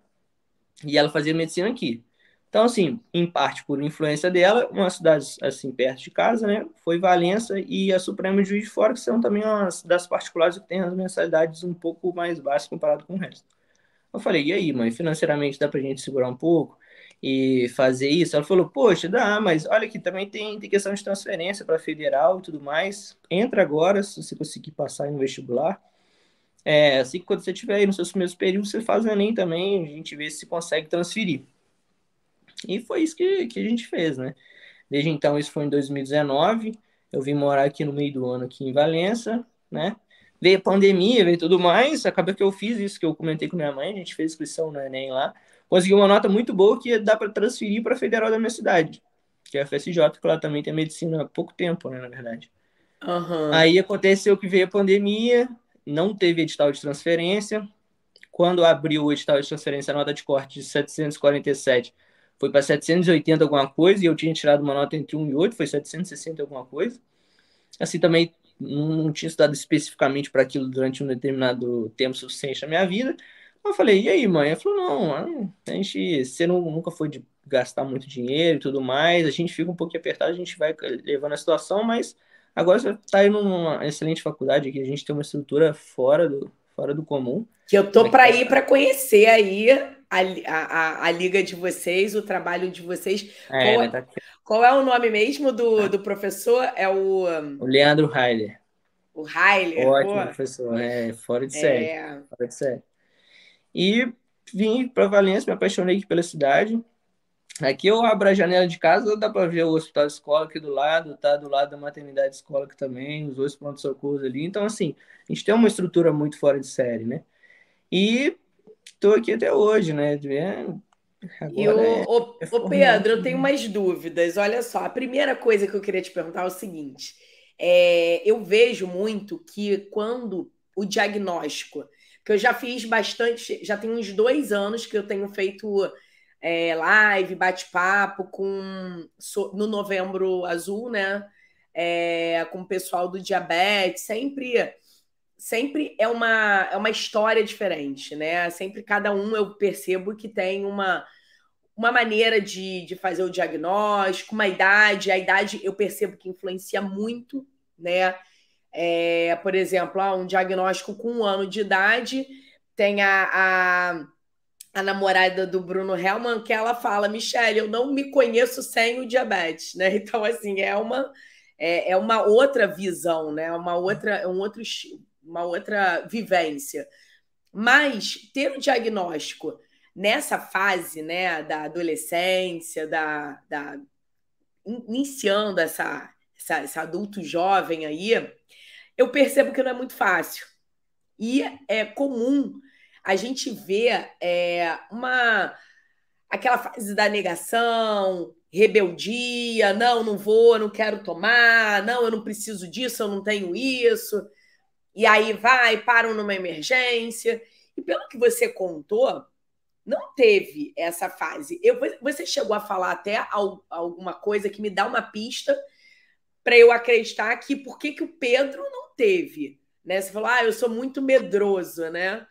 E ela fazia medicina aqui. Então, assim, em parte por influência dela, uma cidade assim perto de casa, né, foi Valença e a Suprema Juiz de Fora, que são também umas das particulares que têm as mensalidades um pouco mais baixas comparado com o resto. Eu falei, e aí, mãe, financeiramente dá pra gente segurar um pouco e fazer isso? Ela falou, poxa, dá, mas olha que também tem, tem questão de transferência para federal e tudo mais. Entra agora, se você conseguir passar no vestibular. É, assim que quando você estiver aí nos seus primeiros períodos, você faz o Enem também, a gente vê se consegue transferir. E foi isso que, que a gente fez, né? Desde então, isso foi em 2019. Eu vim morar aqui no meio do ano, aqui em Valença, né? Veio a pandemia, veio tudo mais. Acabou que eu fiz isso que eu comentei com minha mãe. A gente fez inscrição no Enem lá. Consegui uma nota muito boa que dá para transferir para a federal da minha cidade, que é a FSJ, que lá também tem medicina há pouco tempo, né? Na verdade. Uhum. Aí aconteceu que veio a pandemia, não teve edital de transferência. Quando abriu o edital de transferência, a nota de corte de 747 foi para 780 alguma coisa, e eu tinha tirado uma nota entre 1 e 8, foi 760 alguma coisa. Assim, também não tinha estudado especificamente para aquilo durante um determinado tempo suficiente na minha vida. Eu falei, e aí, mãe? Ela falou, não, a gente, você não, nunca foi de gastar muito dinheiro e tudo mais, a gente fica um pouquinho apertado, a gente vai levando a situação, mas agora você está indo numa excelente faculdade aqui, a gente tem uma estrutura fora do, fora do comum. Que eu tô para ir para conhecer aí a, a, a, liga de vocês, o trabalho de vocês. É, qual, é, tá qual, é, o nome mesmo do, do professor? É o. O Leandro Heiler. O Heiler. Ótimo pô. professor, é fora de série. É... Fora de série. E vim para Valência, me apaixonei aqui pela cidade. Aqui eu abro a janela de casa, dá para ver o hospital escola aqui do lado, tá do lado da maternidade escola aqui também, os dois pronto socorros ali. Então, assim, a gente tem uma estrutura muito fora de série, né? E estou aqui até hoje, né? Agora e o, é, o, é o Pedro, eu tenho umas dúvidas. Olha só, a primeira coisa que eu queria te perguntar é o seguinte: é, eu vejo muito que quando o diagnóstico, que eu já fiz bastante, já tem uns dois anos que eu tenho feito é, live, bate-papo com no Novembro Azul, né? É, com o pessoal do diabetes, sempre sempre é uma, é uma história diferente, né? Sempre cada um eu percebo que tem uma, uma maneira de, de fazer o diagnóstico, uma idade. A idade eu percebo que influencia muito, né? É, por exemplo, um diagnóstico com um ano de idade tem a, a, a namorada do Bruno Helman que ela fala, Michelle, eu não me conheço sem o diabetes, né? Então, assim, é uma, é, é uma outra visão, né? Uma outra, é um outro uma outra vivência. Mas ter o diagnóstico nessa fase né, da adolescência, da, da iniciando essa, essa, esse adulto jovem aí, eu percebo que não é muito fácil. E é comum a gente ver é, uma aquela fase da negação, rebeldia, não, não vou, não quero tomar, não, eu não preciso disso, eu não tenho isso e aí vai, param numa emergência. E pelo que você contou, não teve essa fase. Eu, você chegou a falar até alguma coisa que me dá uma pista para eu acreditar que por que, que o Pedro não teve. Né? Você falou, ah, eu sou muito medroso, né?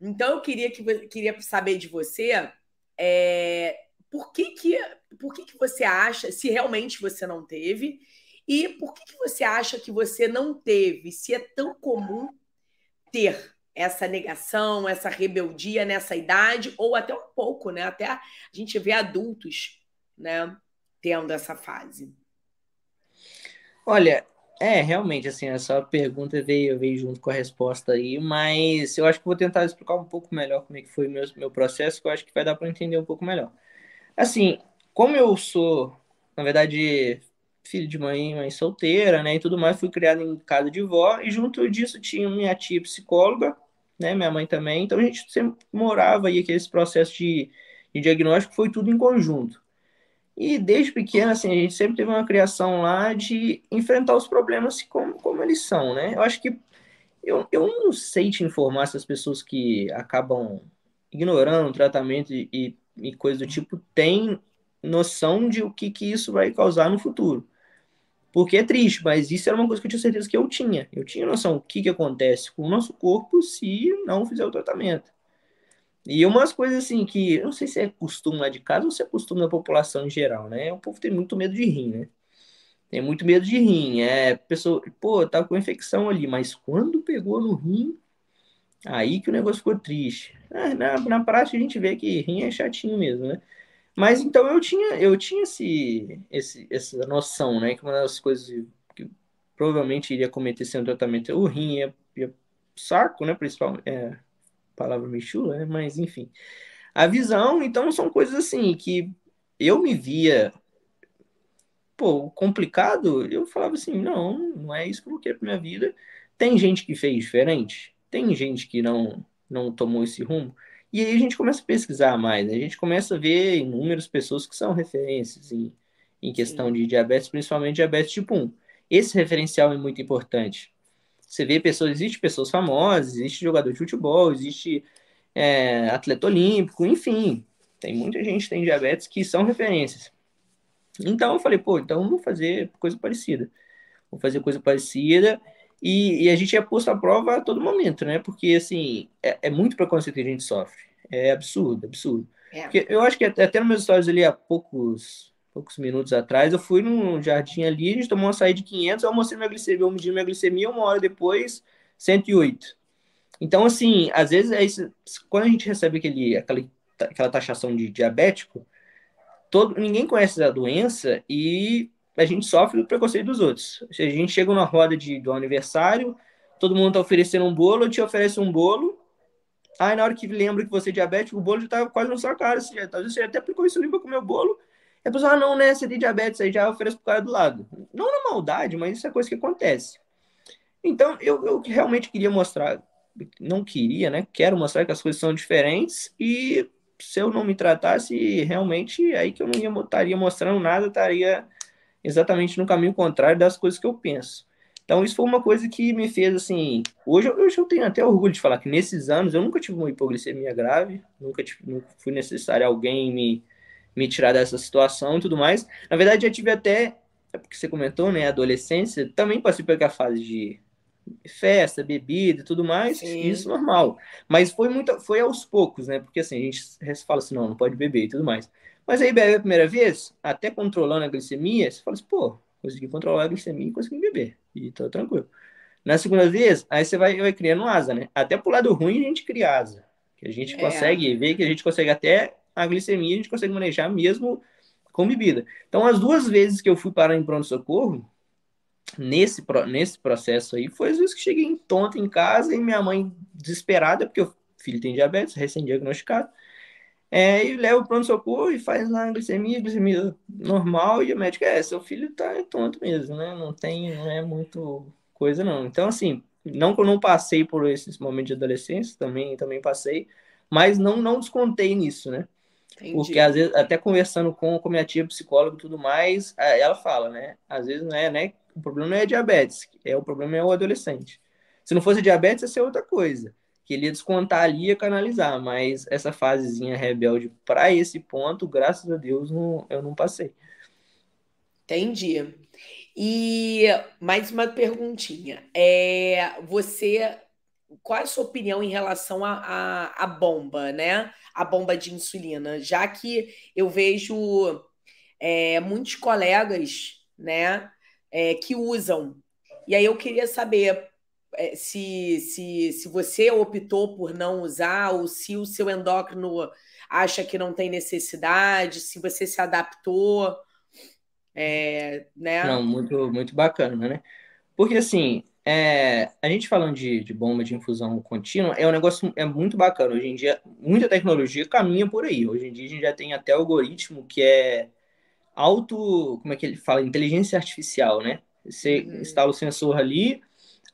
Então eu queria, que, queria saber de você é, por, que, que, por que, que você acha, se realmente você não teve, E por que, que você acha que você não teve, se é tão comum ter essa negação, essa rebeldia nessa idade, ou até um pouco, né? Até a gente vê adultos, né, tendo essa fase. Olha, é, realmente, assim, essa pergunta veio, veio junto com a resposta aí, mas eu acho que vou tentar explicar um pouco melhor como é que foi meu, meu processo, que eu acho que vai dar para entender um pouco melhor. Assim, como eu sou, na verdade, filho de mãe, mãe solteira, né, e tudo mais, fui criado em casa de vó, e junto disso tinha minha tia psicóloga, né, minha mãe também, então a gente sempre morava aí, aquele processo de, de diagnóstico foi tudo em conjunto. E desde pequena, assim, a gente sempre teve uma criação lá de enfrentar os problemas como, como eles são, né? Eu acho que eu, eu não sei te informar se as pessoas que acabam ignorando o tratamento e, e coisa do tipo têm noção de o que, que isso vai causar no futuro. Porque é triste, mas isso era uma coisa que eu tinha certeza que eu tinha. Eu tinha noção do que, que acontece com o nosso corpo se não fizer o tratamento. E umas coisas assim que, eu não sei se é costume lá de casa ou se é costume da população em geral, né? O povo tem muito medo de rim, né? Tem muito medo de rim. É, pessoa, pô, tá com infecção ali, mas quando pegou no rim, aí que o negócio ficou triste. É, na, na prática a gente vê que rim é chatinho mesmo, né? Mas então eu tinha, eu tinha esse, esse, essa noção, né? Que uma das coisas que provavelmente iria cometer sem tratamento é o rim, ia, saco, né? Principalmente, é, palavra chula, né? Mas enfim. A visão, então, são coisas assim que eu me via pô, complicado, eu falava assim, não, não é isso que eu quero pra minha vida. Tem gente que fez diferente, tem gente que não não tomou esse rumo. E aí a gente começa a pesquisar mais, né? a gente começa a ver inúmeras pessoas que são referências em, em questão Sim. de diabetes, principalmente diabetes tipo 1. Esse referencial é muito importante. Você vê pessoas, existe pessoas famosas, existe jogador de futebol, existe é, atleta olímpico, enfim, tem muita gente que tem diabetes que são referências. Então eu falei, pô, então vou fazer coisa parecida. Vou fazer coisa parecida e, e, a gente é posto à prova a todo momento, né? Porque, assim, é, é muito preconceito que a gente sofre. É absurdo, absurdo. É. Porque eu acho que até, até nos meus stories ali há poucos, poucos minutos atrás, eu fui num jardim ali, a gente tomou uma saída de 500, eu mostrei minha glicemia, eu medi minha glicemia, uma hora depois, 108. Então, assim, às vezes é isso, quando a gente recebe aquele, aquela, aquela taxação de diabético, todo, ninguém conhece a doença e a gente sofre do preconceito dos outros. Se a gente chega numa roda de, do aniversário, todo mundo tá oferecendo um bolo, eu te ofereço um bolo, aí na hora que lembra que você é diabético, o bolo já tá quase na sua cara, você, já, vezes você até aplicou insulina para comer o bolo, e a pessoa, ah, não, né, você tem diabetes, aí já oferece pro cara do lado. Não na maldade, mas isso é coisa que acontece. Então, eu, eu realmente queria mostrar, não queria, né, quero mostrar que as coisas são diferentes, e se eu não me tratasse, realmente, aí que eu não ia, estaria mostrando nada, estaria exatamente no caminho contrário das coisas que eu penso. Então, isso foi uma coisa que me fez, assim... Hoje, hoje eu tenho até orgulho de falar que nesses anos eu nunca tive uma hipoglicemia grave, nunca, tive, nunca fui necessário alguém me, me tirar dessa situação e tudo mais. Na verdade, já tive até, é porque você comentou, né, adolescência, também passei por aquela fase de festa, bebida e tudo mais, Sim. isso normal. Mas foi muito, foi aos poucos, né? Porque assim, a gente fala assim, não, não pode beber e tudo mais. Mas aí bebe a primeira vez, até controlando a glicemia, você fala assim, pô, consegui controlar a glicemia e consegui beber. E tá tranquilo. Na segunda vez, aí você vai, vai criando asa, né? Até pro lado ruim a gente cria asa. Que a gente é. consegue ver que a gente consegue até a glicemia, a gente consegue manejar mesmo com bebida. Então, as duas vezes que eu fui parar em pronto-socorro, nesse, nesse processo aí, foi as vezes que cheguei tonto em casa e minha mãe desesperada, porque o filho tem diabetes, recém-diagnosticado, é, e leva o pronto-socorro e faz lá a glicemia, glicemia normal, e o médico, é, seu filho tá tonto mesmo, né? Não tem, não é muito coisa, não. Então, assim, não que eu não passei por esses momentos de adolescência, também, também passei, mas não, não descontei nisso, né? Entendi. Porque às vezes, até conversando com, com minha tia psicóloga e tudo mais, ela fala, né? Às vezes não é, né? O problema não é diabetes, é o problema é o adolescente. Se não fosse diabetes, ia ser outra coisa que ele ia descontar ali e canalizar, mas essa fasezinha rebelde para esse ponto, graças a Deus, não, eu não passei. Entendi. E mais uma perguntinha. É, você, qual é a sua opinião em relação à bomba, né? A bomba de insulina, já que eu vejo é, muitos colegas, né, é, que usam. E aí eu queria saber se, se, se você optou por não usar ou se o seu endócrino acha que não tem necessidade, se você se adaptou. É, né? Não, muito, muito bacana, né? Porque assim, é, a gente falando de, de, bomba de infusão contínua, é um negócio é muito bacana. Hoje em dia, muita tecnologia caminha por aí. Hoje em dia, a gente já tem até algoritmo que é auto. Como é que ele fala? Inteligência artificial, né? Você uhum. instala o sensor ali,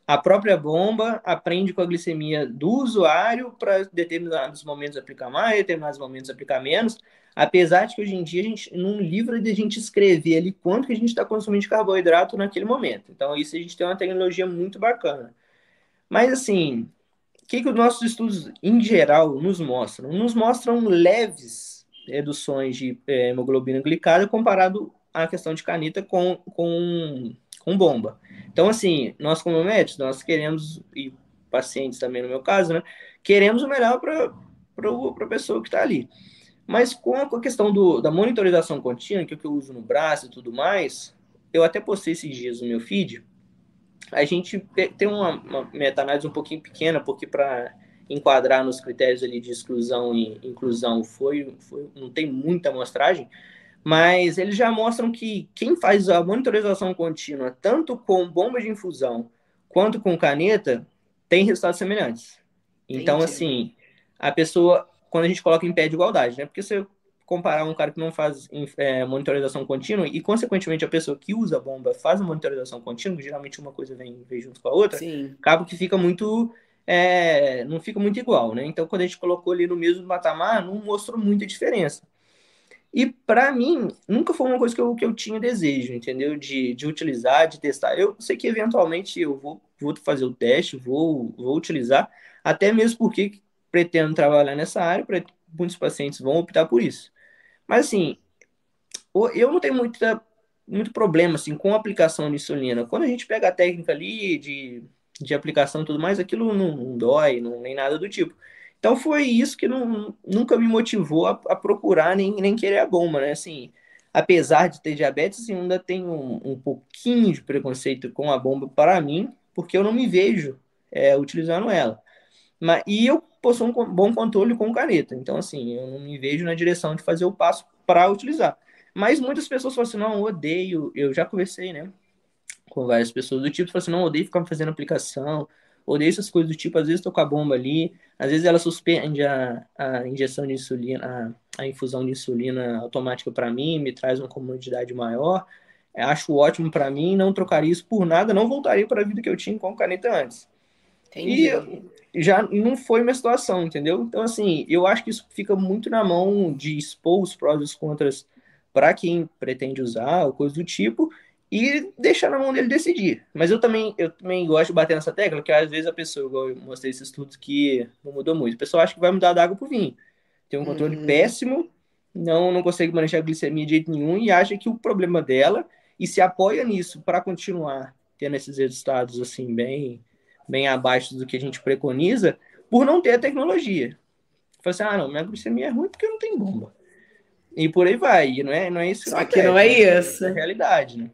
a própria bomba aprende com a glicemia do usuário para determinados momentos aplicar mais, determinados momentos aplicar menos. Apesar de que hoje em dia a gente não livra de a gente escrever ali quanto que a gente está consumindo de carboidrato naquele momento. Então, isso a gente tem uma tecnologia muito bacana. Mas assim, o que, que os nossos estudos em geral nos mostram? Nos mostram leves reduções de é, hemoglobina glicada comparado à questão de caneta com, com, com bomba. Então, assim, nós como médicos, nós queremos, e pacientes também no meu caso, né, queremos o melhor para a pessoa que está ali. Mas com a questão do, da monitorização contínua, que é o que eu uso no braço e tudo mais, eu até postei esses dias no meu feed, a gente tem uma, uma meta-análise um pouquinho pequena, porque para enquadrar nos critérios ali de exclusão e inclusão foi, foi não tem muita amostragem, mas eles já mostram que quem faz a monitorização contínua, tanto com bomba de infusão quanto com caneta, tem resultados semelhantes. Então, Entendi. assim, a pessoa, quando a gente coloca em pé de igualdade, né? Porque se eu comparar um cara que não faz é, monitorização contínua e, consequentemente, a pessoa que usa a bomba faz a monitorização contínua, geralmente uma coisa vem, vem junto com a outra, Sim. acaba que fica muito. É, não fica muito igual, né? Então, quando a gente colocou ali no mesmo patamar, não mostrou muita diferença. E para mim, nunca foi uma coisa que eu, que eu tinha desejo, entendeu? De, de utilizar, de testar. Eu sei que eventualmente eu vou, vou fazer o teste, vou, vou utilizar, até mesmo porque pretendo trabalhar nessa área, muitos pacientes vão optar por isso. Mas assim, eu não tenho muita, muito problema assim, com a aplicação de insulina. Quando a gente pega a técnica ali de, de aplicação e tudo mais, aquilo não, não dói, não, nem nada do tipo. Então foi isso que não, nunca me motivou a, a, procurar nem, nem querer a bomba, né? Assim, apesar de ter diabetes, assim, ainda tenho um, um pouquinho de preconceito com a bomba para mim, porque eu não me vejo é, utilizando ela. Mas, e eu possuo um bom controle com caneta, então assim, eu não me vejo na direção de fazer o passo para utilizar. Mas muitas pessoas falam assim, não, odeio, eu já conversei, né, com várias pessoas do tipo, falam assim, não, odeio ficar fazendo aplicação, odeio essas coisas do tipo, às vezes tô com a bomba ali, às vezes ela suspende a, a injeção de insulina, a, a infusão de insulina automática para mim, me traz uma comodidade maior, acho ótimo para mim, não trocaria isso por nada, não voltaria para a vida que eu tinha com caneta antes. Entendi. E já não foi minha situação, entendeu? Então, assim, eu acho que isso fica muito na mão de expor os prós e os contras para quem pretende usar, ou coisa do tipo, e deixar na mão dele decidir. Mas eu também, eu também gosto de bater nessa tecla, que às vezes a pessoa, igual eu mostrei esses estudos que não mudou muito, a pessoa acha que vai mudar da água pro vinho. Tem um controle uhum. péssimo, não, não consegue manejar a glicemia de jeito nenhum e acha que o problema dela e se apoia nisso para continuar tendo esses resultados assim bem bem abaixo do que a gente preconiza por não ter a tecnologia. Fala assim, ah, não, minha glicemia é ruim porque não tem bomba. E por aí vai, não é, não é isso. Só que, não é isso. É a realidade, né?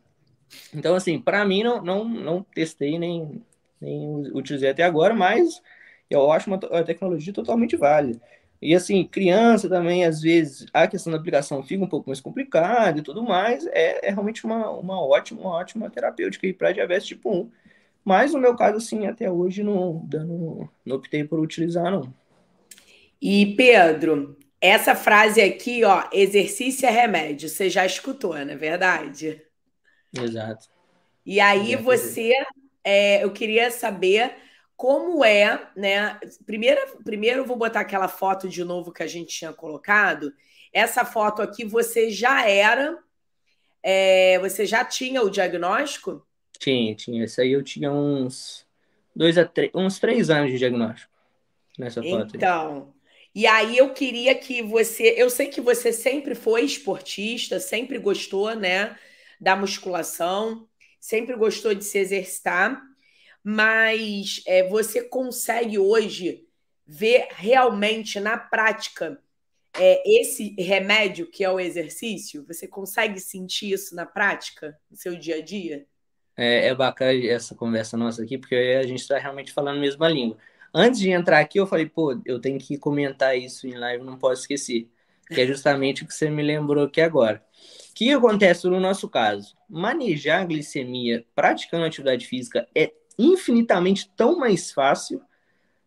Então, assim, para mim, não, não, não testei nem, nem utilizei até agora, mas eu acho uma, uma tecnologia totalmente válida. E, assim, criança também, às vezes, a questão da aplicação fica um pouco mais complicada e tudo mais, é, é realmente uma, uma ótima, uma ótima terapêutica para diabetes tipo 1. Mas, no meu caso, assim, até hoje, não, não, não optei por utilizar, não. E, Pedro, essa frase aqui, ó, exercício é remédio, você já escutou, não é verdade? Exato. E aí você, é, eu queria saber como é, né? Primeiro, primeiro vou botar aquela foto de novo que a gente tinha colocado. Essa foto aqui você já era, é, você já tinha o diagnóstico? Tinha, tinha. Essa aí eu tinha uns dois a três, uns três anos de diagnóstico nessa foto. Então, e aí eu queria que você, eu sei que você sempre foi esportista, sempre gostou, né? Da musculação, sempre gostou de se exercitar, mas é, você consegue hoje ver realmente na prática é, esse remédio que é o exercício? Você consegue sentir isso na prática, no seu dia a dia? É, é bacana essa conversa nossa aqui, porque a gente está realmente falando a mesma língua. Antes de entrar aqui, eu falei, pô, eu tenho que comentar isso em live, não posso esquecer. Que é justamente o que você me lembrou aqui agora. O que acontece no nosso caso? Manejar a glicemia praticando atividade física é infinitamente tão mais fácil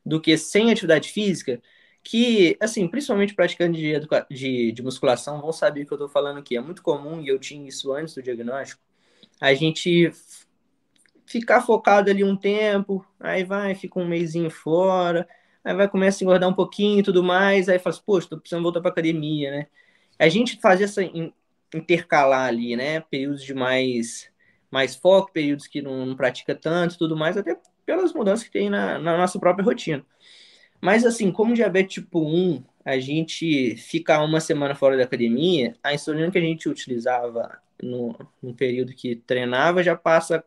do que sem atividade física, que, assim, principalmente praticantes de, de, de musculação vão saber o que eu estou falando aqui. É muito comum, e eu tinha isso antes do diagnóstico, a gente ficar focado ali um tempo, aí vai, fica um mêsinho fora, aí vai começar a engordar um pouquinho e tudo mais, aí fala assim, poxa, tô precisando voltar para academia, né? A gente fazer essa intercalar ali, né? Períodos de mais, mais foco, períodos que não, não pratica tanto tudo mais, até pelas mudanças que tem na, na nossa própria rotina. Mas assim, como diabetes tipo 1, a gente fica uma semana fora da academia, a insulina que a gente utilizava no, no período que treinava já passa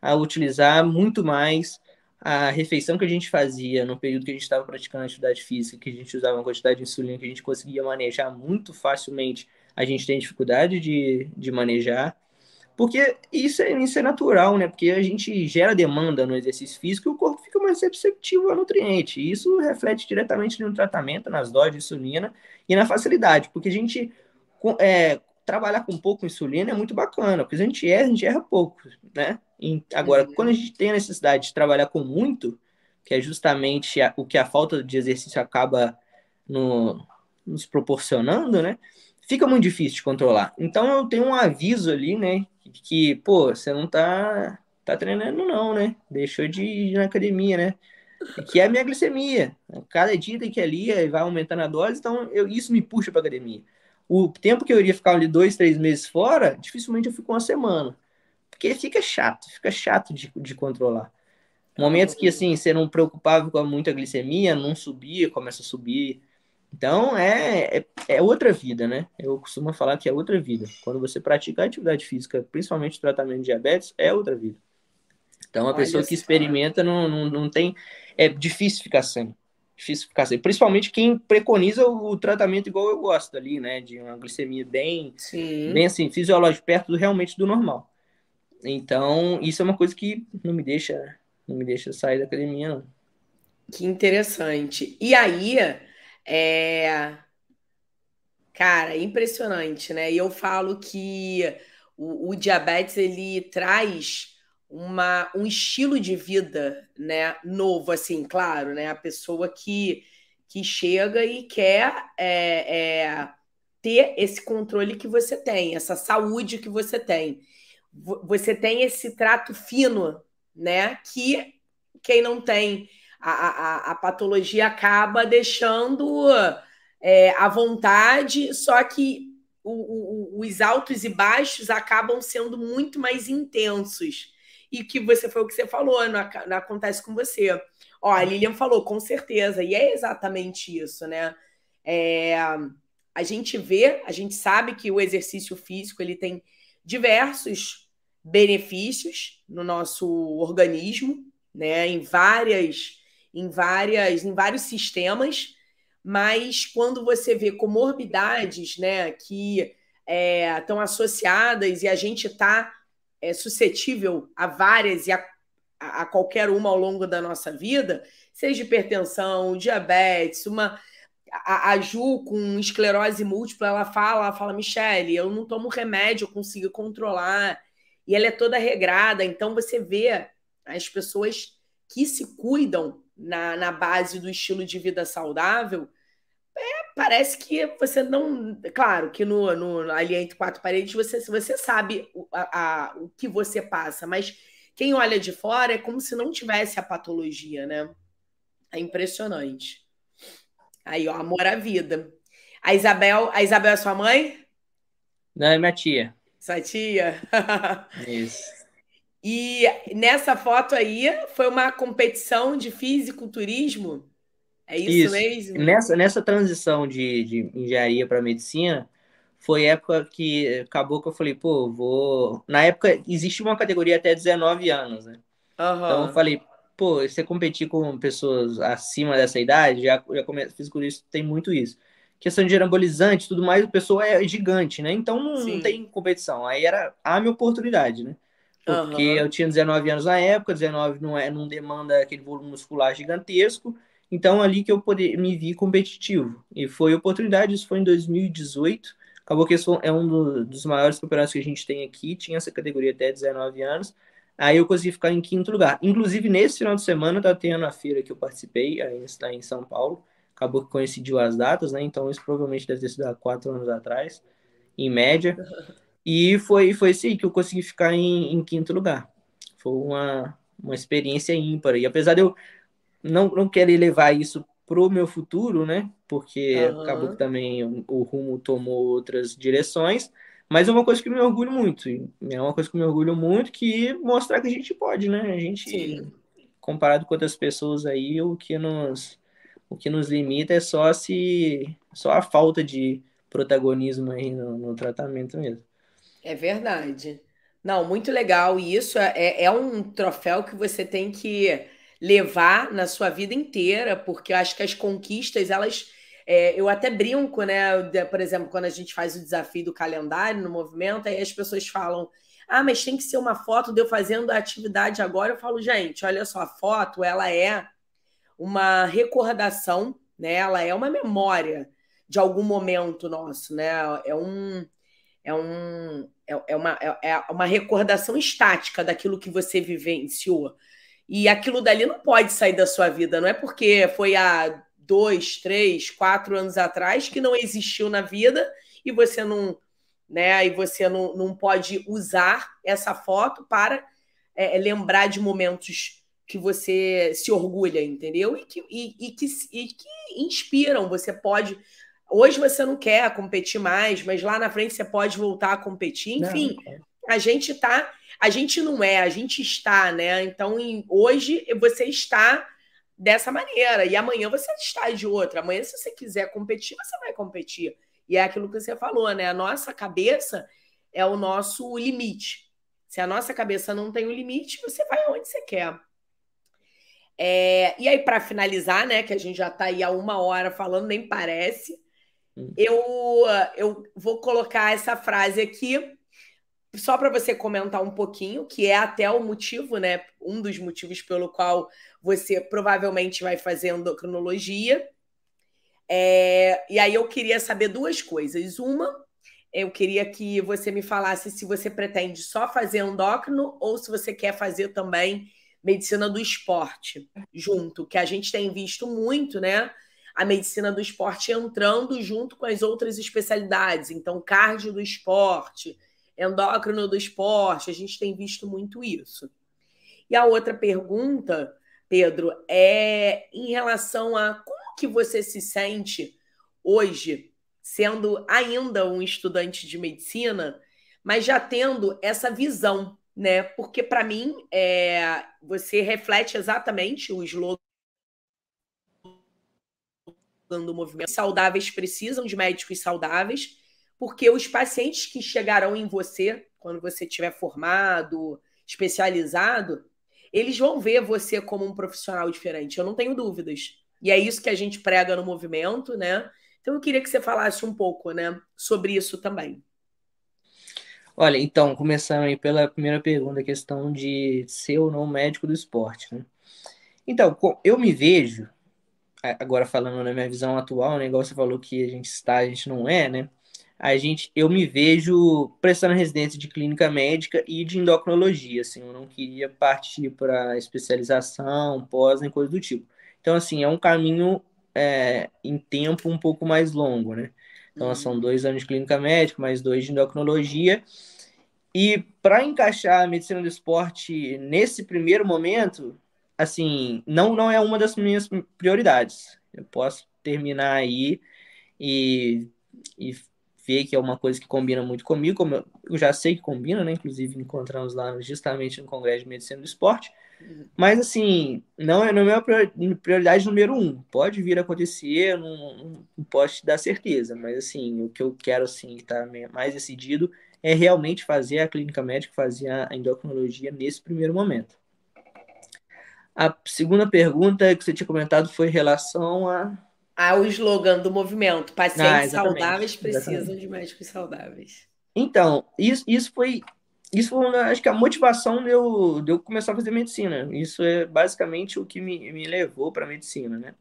a utilizar muito mais a refeição que a gente fazia no período que a gente estava praticando atividade física, que a gente usava uma quantidade de insulina que a gente conseguia manejar muito facilmente, a gente tem dificuldade de, de manejar. Porque isso é, isso é natural, né? Porque a gente gera demanda no exercício físico e o corpo fica mais receptivo ao nutriente. E isso reflete diretamente no tratamento, nas doses de insulina e na facilidade. Porque a gente é, trabalhar com pouco insulina é muito bacana, porque a gente erra, a gente erra pouco, né? Agora, uhum. quando a gente tem a necessidade de trabalhar com muito, que é justamente a, o que a falta de exercício acaba no, nos proporcionando, né? Fica muito difícil de controlar. Então eu tenho um aviso ali, né? Que, pô, você não tá, tá treinando, não, né? Deixou de ir na academia, né? Que é a minha glicemia. Cada dia tem que ir ali, vai aumentando a dose, então eu, isso me puxa para academia o tempo que eu iria ficar ali dois, três meses fora, dificilmente eu fico uma semana. Porque fica chato, fica chato de, de controlar. Momentos que, assim, você não preocupava com muita glicemia, não subia, começa a subir. Então, é, é, é, outra vida, né? Eu costumo falar que é outra vida. Quando você pratica atividade física, principalmente tratamento de diabetes, é outra vida. Então, a Olha pessoa que experimenta não, não, não tem... É difícil ficar sem difícil ficar sem. Principalmente quem preconiza o tratamento igual eu gosto ali, né? De uma glicemia bem, Sim. bem assim, fisiológica, perto do, realmente do normal. Então, isso é uma coisa que não me deixa, não me deixa sair da academia, não. Que interessante. E aí, é... Cara, impressionante, né? E eu falo que o, o diabetes, ele traz uma, um estilo de vida né, novo, assim, claro, né? A pessoa que, que chega e quer é, é, ter esse controle que você tem, essa saúde que você tem. Você tem esse trato fino, né? Que quem não tem a, a, a patologia acaba deixando é, à vontade, só que o, o, os altos e baixos acabam sendo muito mais intensos e que você foi o que você falou, não, não acontece com você. Ó, a Lilian falou, com certeza, e é exatamente isso, né? É, a gente vê, a gente sabe que o exercício físico ele tem diversos benefícios no nosso organismo, né? Em várias, em várias, em vários sistemas, mas quando você vê comorbidades, né, que estão é, associadas e a gente está é suscetível a várias e a, a qualquer uma ao longo da nossa vida, seja hipertensão, diabetes, uma a, a, Ju com esclerose múltipla, ela fala, ela fala, Michele, eu não tomo remédio, eu consigo controlar. E ela é toda regrada, então você vê as pessoas que se cuidam na, na base do estilo de vida saudável, é, parece que você não. Claro que no, no, ali entre quatro paredes você, você sabe o, a, a, o que você passa, mas quem olha de fora é como se não tivesse a patologia, né? É impressionante. Aí, ó, amor à vida. A Isabel, a Isabel é sua mãe? Não, é minha tia. Sua tia? Isso. E nessa foto aí foi uma competição de fisiculturismo? É isso, isso. mesmo? Nessa, nessa transição de, de engenharia para medicina, foi época que acabou que eu falei, pô, vou. Na época existia uma categoria até 19 anos, né? Uhum. Então eu falei, pô, você competir com pessoas acima dessa idade, já, já come... fisiculista tem muito isso. Questão de anabolizante tudo mais, a pessoa é gigante, né? Então não, não, tem competição. Aí era a minha oportunidade, né? porque uhum. eu tinha 19 anos na época, 19 não, é, não demanda aquele volume muscular gigantesco, então ali que eu poder, me vi competitivo. E foi oportunidade, isso foi em 2018, acabou que esse é um do, dos maiores campeonatos que a gente tem aqui, tinha essa categoria até 19 anos, aí eu consegui ficar em quinto lugar. Inclusive, nesse final de semana, tá tendo a feira que eu participei, aí está em São Paulo, acabou que coincidiu as datas, né, então isso provavelmente deve ter sido há quatro anos atrás, em média, e foi, foi assim que eu consegui ficar em, em quinto lugar. Foi uma, uma experiência ímpar. E apesar de eu não, não querer levar isso pro meu futuro, né? Porque uhum. acabou que também o, o, rumo tomou outras direções. Mas é uma coisa que me orgulho muito. É uma coisa que me orgulho muito que mostrar que a gente pode, né? A gente, Sim. comparado com outras pessoas aí, o que nos, o que nos limita é só se só a falta de protagonismo aí no, no tratamento mesmo. É verdade. Não, muito legal. E isso é, é, é um troféu que você tem que levar na sua vida inteira, porque eu acho que as conquistas, elas. É, eu até brinco, né? Por exemplo, quando a gente faz o desafio do calendário no movimento, aí as pessoas falam: ah, mas tem que ser uma foto de eu fazendo a atividade agora. Eu falo, gente, olha só, a foto, ela é uma recordação, né? Ela é uma memória de algum momento nosso, né? É um é, um, é, é, uma, é, é uma recordação estática daquilo que você vivenciou. E aquilo dali não pode sair da sua vida, não é porque foi há dois, três, quatro anos atrás que não existiu na vida e você não, né? E você não, não pode usar essa foto para é, lembrar de momentos que você se orgulha, entendeu? E que, e, e, que, e que inspiram. Você pode Hoje você não quer competir mais, mas lá na frente você pode voltar a competir. Enfim, não, a gente tá, a gente não é, a gente está, né? Então, em, hoje você está dessa maneira e amanhã você está de outra. Amanhã, se você quiser competir, você vai competir. E é aquilo que você falou, né? A nossa cabeça é o nosso limite. Se a nossa cabeça não tem o um limite, você vai aonde você quer. É, e aí, para finalizar, né, que a gente já está aí há uma hora falando, nem parece, eu, eu vou colocar essa frase aqui só para você comentar um pouquinho, que é até o motivo, né? Um dos motivos pelo qual você provavelmente vai fazer endocrinologia. É, e aí eu queria saber duas coisas. Uma, eu queria que você me falasse se você pretende só fazer endócrino ou se você quer fazer também medicina do esporte junto, que a gente tem visto muito, né? a medicina do esporte entrando junto com as outras especialidades. Então, cardio do esporte, endócrino do esporte, a gente tem visto muito isso. E a outra pergunta, Pedro, é em relação a como que você se sente hoje, sendo ainda um estudante de medicina, mas já tendo essa visão, né? Porque para mim, é, você reflete exatamente o slogan do movimento. Saudáveis precisam de médicos saudáveis, porque os pacientes que chegarão em você, quando você estiver formado, especializado, eles vão ver você como um profissional diferente, eu não tenho dúvidas. E é isso que a gente prega no movimento, né? Então eu queria que você falasse um pouco, né, sobre isso também. Olha, então, começando aí pela primeira pergunta, a questão de ser ou não médico do esporte, né? Então, eu me vejo agora falando na minha visão atual, né, igual você falou que a gente está, a gente não é, né? A gente, eu me vejo prestando residência de clínica médica e de endocrinologia, assim, eu não queria partir para especialização, pós, nem coisa do tipo. Então, assim, é um caminho é, em tempo um pouco mais longo, né? Então, uhum. são dois anos de clínica médica, mais dois de endocrinologia. E para encaixar a medicina do esporte nesse primeiro momento, assim, não, não é uma das minhas prioridades. Eu posso terminar aí e, e ver que é uma coisa que combina muito comigo, como eu já sei que combina, né? Inclusive encontramos lá justamente no Congresso de Medicina do Esporte. Mas assim, não é, não é a prioridade número um. Pode vir a acontecer, não, não posso te dar certeza, mas assim, o que eu quero assim, estar tá mais decidido é realmente fazer a clínica médica, fazer a endocrinologia nesse primeiro momento. A segunda pergunta que você tinha comentado foi em relação a. Ao slogan do movimento: pacientes ah, saudáveis precisam exatamente. de médicos saudáveis. Então, isso, isso foi. Isso foi, acho que a motivação de eu, de eu começar a fazer medicina. Isso é basicamente o que me, me levou para medicina, né?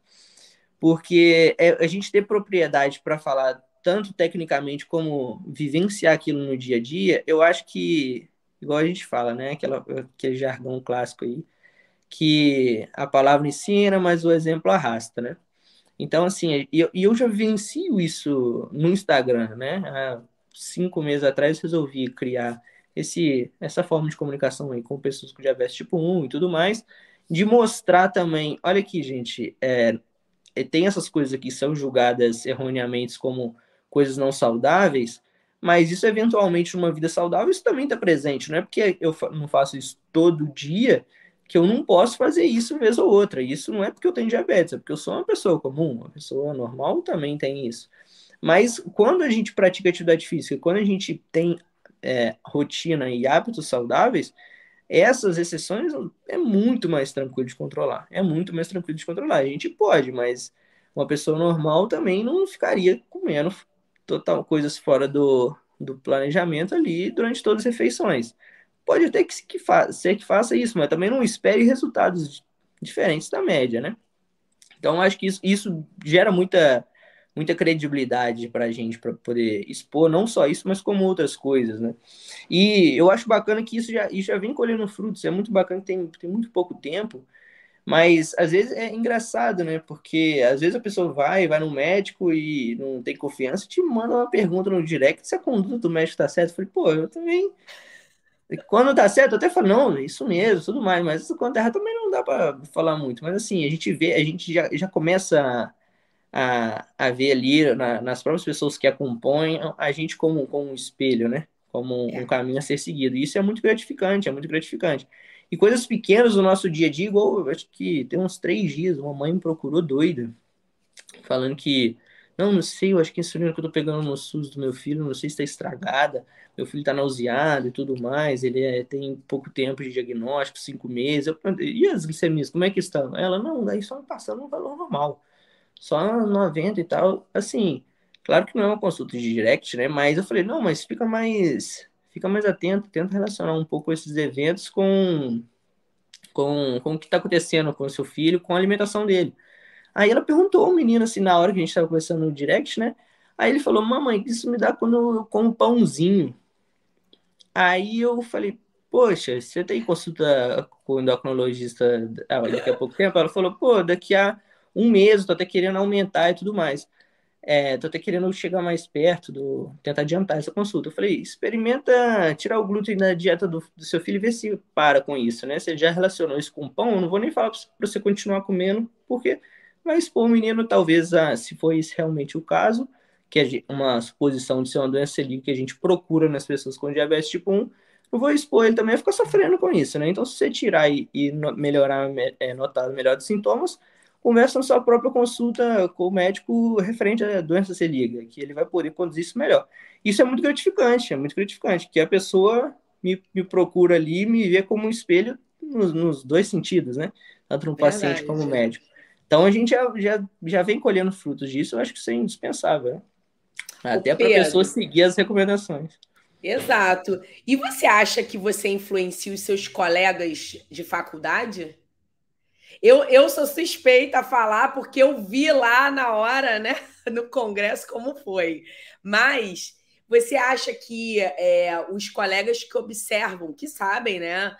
Porque é, a gente ter propriedade para falar tanto tecnicamente como vivenciar aquilo no dia a dia, eu acho que, igual a gente fala, né? Aquela, aquele jargão clássico aí, que a palavra ensina, mas o exemplo arrasta, né? Então, assim, e eu, eu já vivencio isso no Instagram, né? Há cinco meses atrás resolvi criar esse, essa forma de comunicação aí com pessoas com diabetes tipo 1 e tudo mais, de mostrar também, olha aqui, gente, é, é tem essas coisas aqui que são julgadas erroneamente como coisas não saudáveis, mas isso eventualmente numa vida saudável, isso também está presente, não é porque eu não faço isso todo dia que eu não posso fazer isso vez ou outra. Isso não é porque eu tenho diabetes, é porque eu sou uma pessoa comum, uma pessoa normal também tem isso. Mas quando a gente pratica atividade física, quando a gente tem é, rotina e hábitos saudáveis, essas exceções é muito mais tranquilo de controlar. É muito mais tranquilo de controlar. A gente pode, mas uma pessoa normal também não ficaria comendo total coisas fora do, do planejamento ali durante todas as refeições. Pode até que, que ser que faça isso, mas também não espere resultados diferentes da média, né? Então, acho que isso, isso gera muita, muita credibilidade para a gente, para poder expor não só isso, mas como outras coisas, né? E eu acho bacana que isso já, isso já vem colhendo frutos, é muito bacana que tem, tem muito pouco tempo, mas às vezes é engraçado, né? Porque às vezes a pessoa vai, vai no médico e não tem confiança, te manda uma pergunta no direct se a conduta do médico está certa. Eu falei, pô, eu também quando dá certo, eu até falo, não, isso mesmo, tudo mais, mas quando erra também não dá para falar muito. Mas assim, a gente vê, a gente já, já começa a, a ver ali na, nas próprias pessoas que acompanham a gente como, como um espelho, né? Como um, um caminho a ser seguido. E isso é muito gratificante, é muito gratificante. E coisas pequenas do nosso dia a dia, igual acho que tem uns três dias, uma mãe me procurou doida, falando que não, não sei, eu acho que a insulina que eu tô pegando no SUS do meu filho, não sei se está estragada. Meu filho tá nauseado e tudo mais. Ele é, tem pouco tempo de diagnóstico, cinco meses. Eu e as glicemias, como é que estão? Ela, não, daí só passando um valor normal. Só 90 e tal. Assim, claro que não é uma consulta de direct, né? Mas eu falei, não, mas fica mais, fica mais atento, tenta relacionar um pouco esses eventos com, com, com o que está acontecendo com o seu filho, com a alimentação dele. Aí ela perguntou ao menino, assim, na hora que a gente estava conversando no direct, né? Aí ele falou, mamãe, isso me dá quando eu como pãozinho. Aí eu falei, poxa, você tem consulta com o endocrinologista daqui a pouco tempo? Ela falou, pô, daqui a um mês, tô até querendo aumentar e tudo mais. É, tô até querendo chegar mais perto, do, tentar adiantar essa consulta. Eu falei, experimenta tirar o glúten da dieta do, do seu filho e ver se para com isso, né? Você já relacionou isso com pão, eu não vou nem falar para você continuar comendo, porque vai expor o menino, talvez, se for esse realmente o caso, que é uma suposição de ser uma doença celíaca que a gente procura nas pessoas com diabetes tipo 1, eu vou expor ele também a ficar sofrendo com isso, né? Então, se você tirar e, e melhorar, é, notar melhor dos sintomas, na sua própria consulta com o médico referente à doença celíaca, que ele vai poder conduzir isso melhor. Isso é muito gratificante, é muito gratificante, que a pessoa me, me procura ali me vê como um espelho nos, nos dois sentidos, né? Tanto no Verdade, paciente como no médico. Então, a gente já, já, já vem colhendo frutos disso, eu acho que isso é indispensável, né? Até para a pessoa seguir as recomendações. Exato. E você acha que você influencia os seus colegas de faculdade? Eu, eu sou suspeita a falar porque eu vi lá na hora, né, no congresso, como foi. Mas você acha que é, os colegas que observam, que sabem, né,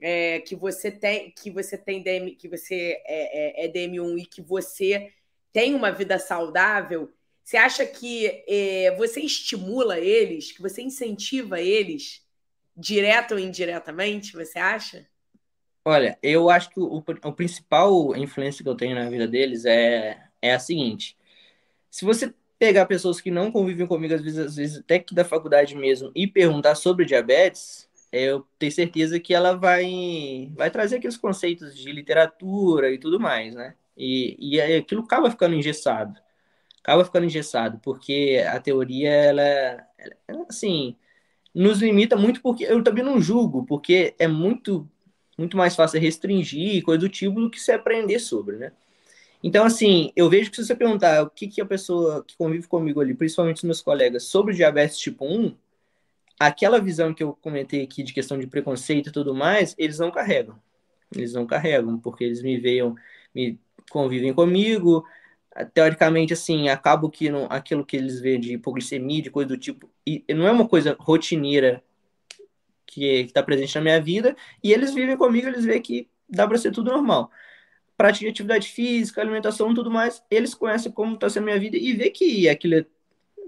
é, que você tem, que você tem DM, que você é, é, é DM1 e que você tem uma vida saudável, você acha que é, você estimula eles, que você incentiva eles, direto ou indiretamente? Você acha? Olha, eu acho que o, o principal influência que eu tenho na vida deles é, é a seguinte: se você pegar pessoas que não convivem comigo, às vezes, às vezes até que da faculdade mesmo, e perguntar sobre diabetes, eu tenho certeza que ela vai, vai trazer aqueles conceitos de literatura e tudo mais, né? E, e aquilo acaba ficando engessado acaba ficando engessado, porque a teoria, ela, ela, assim, nos limita muito, porque eu também não julgo, porque é muito, muito mais fácil restringir coisa do tipo do que se aprender sobre, né? Então, assim, eu vejo que se você perguntar o que, que a pessoa que convive comigo ali, principalmente os meus colegas, sobre diabetes tipo 1, aquela visão que eu comentei aqui de questão de preconceito e tudo mais, eles não carregam. Eles não carregam, porque eles me veem, me convivem comigo, teoricamente, assim, acabo que não, aquilo que eles veem de hipoglicemia, de coisa do tipo, e não é uma coisa rotineira que está presente na minha vida, e eles vivem comigo, eles veem que dá para ser tudo normal. Prática de atividade física, alimentação, tudo mais, eles conhecem como está sendo a minha vida e vê que aquilo é,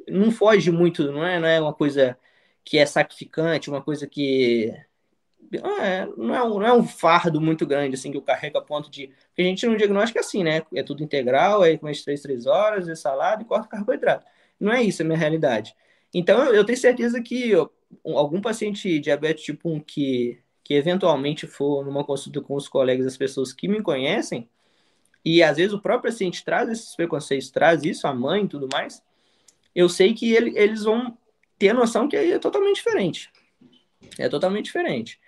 não foge muito, não é, não é uma coisa que é sacrificante, uma coisa que é, não, é um, não é um fardo muito grande, assim, que eu carrego a ponto de. Porque a gente não diagnóstico é assim, né? É tudo integral, aí com as três, três horas, é salada e corta carboidrato. Não é isso a minha realidade. Então, eu, eu tenho certeza que algum paciente diabetes tipo 1 que, que eventualmente for numa consulta com os colegas, as pessoas que me conhecem, e às vezes o próprio paciente traz esses preconceitos, traz isso, a mãe e tudo mais, eu sei que ele, eles vão ter a noção que é totalmente diferente. É totalmente diferente.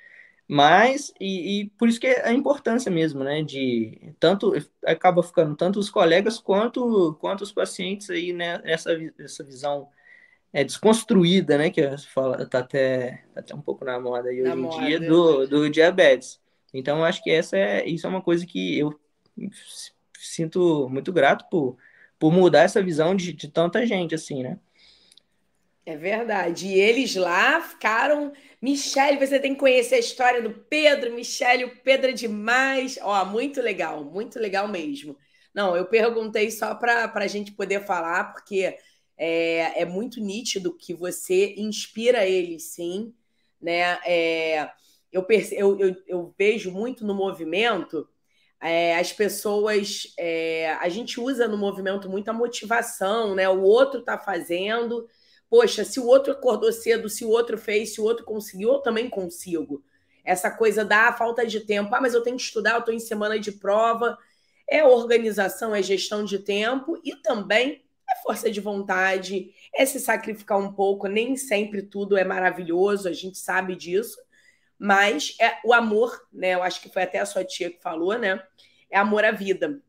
Mas, e, e, por isso que é a importância mesmo, né, de tanto, acaba ficando tanto os colegas quanto, quanto os pacientes aí, né, essa, essa visão é, desconstruída, né, que fala, tá até, tá até um pouco na moda aí hoje na em moda, dia, do, do diabetes. Então, acho que essa é, isso é uma coisa que eu sinto muito grato por, por mudar essa visão de, de tanta gente, assim, né. É verdade. E eles lá ficaram. Michele, você tem que conhecer a história do Pedro. Michele, o Pedro é demais. Ó, muito legal, muito legal mesmo. Não, eu perguntei só para a gente poder falar, porque é, é muito nítido que você inspira eles, sim. Né? É, eu, eu, eu, eu, vejo muito no movimento é, as pessoas. É, a gente usa no movimento muita motivação, né? O outro está fazendo poxa, se o outro acordou cedo, se o outro fez, se o outro conseguiu, eu também consigo. Essa coisa da falta de tempo, ah, mas eu tenho que estudar, eu estou em semana de prova. É organização, é gestão de tempo e também é força de vontade, é se sacrificar um pouco. Nem sempre tudo é maravilhoso, a gente sabe disso, mas é o amor, né? Eu acho que foi até a sua tia que falou, né? É amor à vida.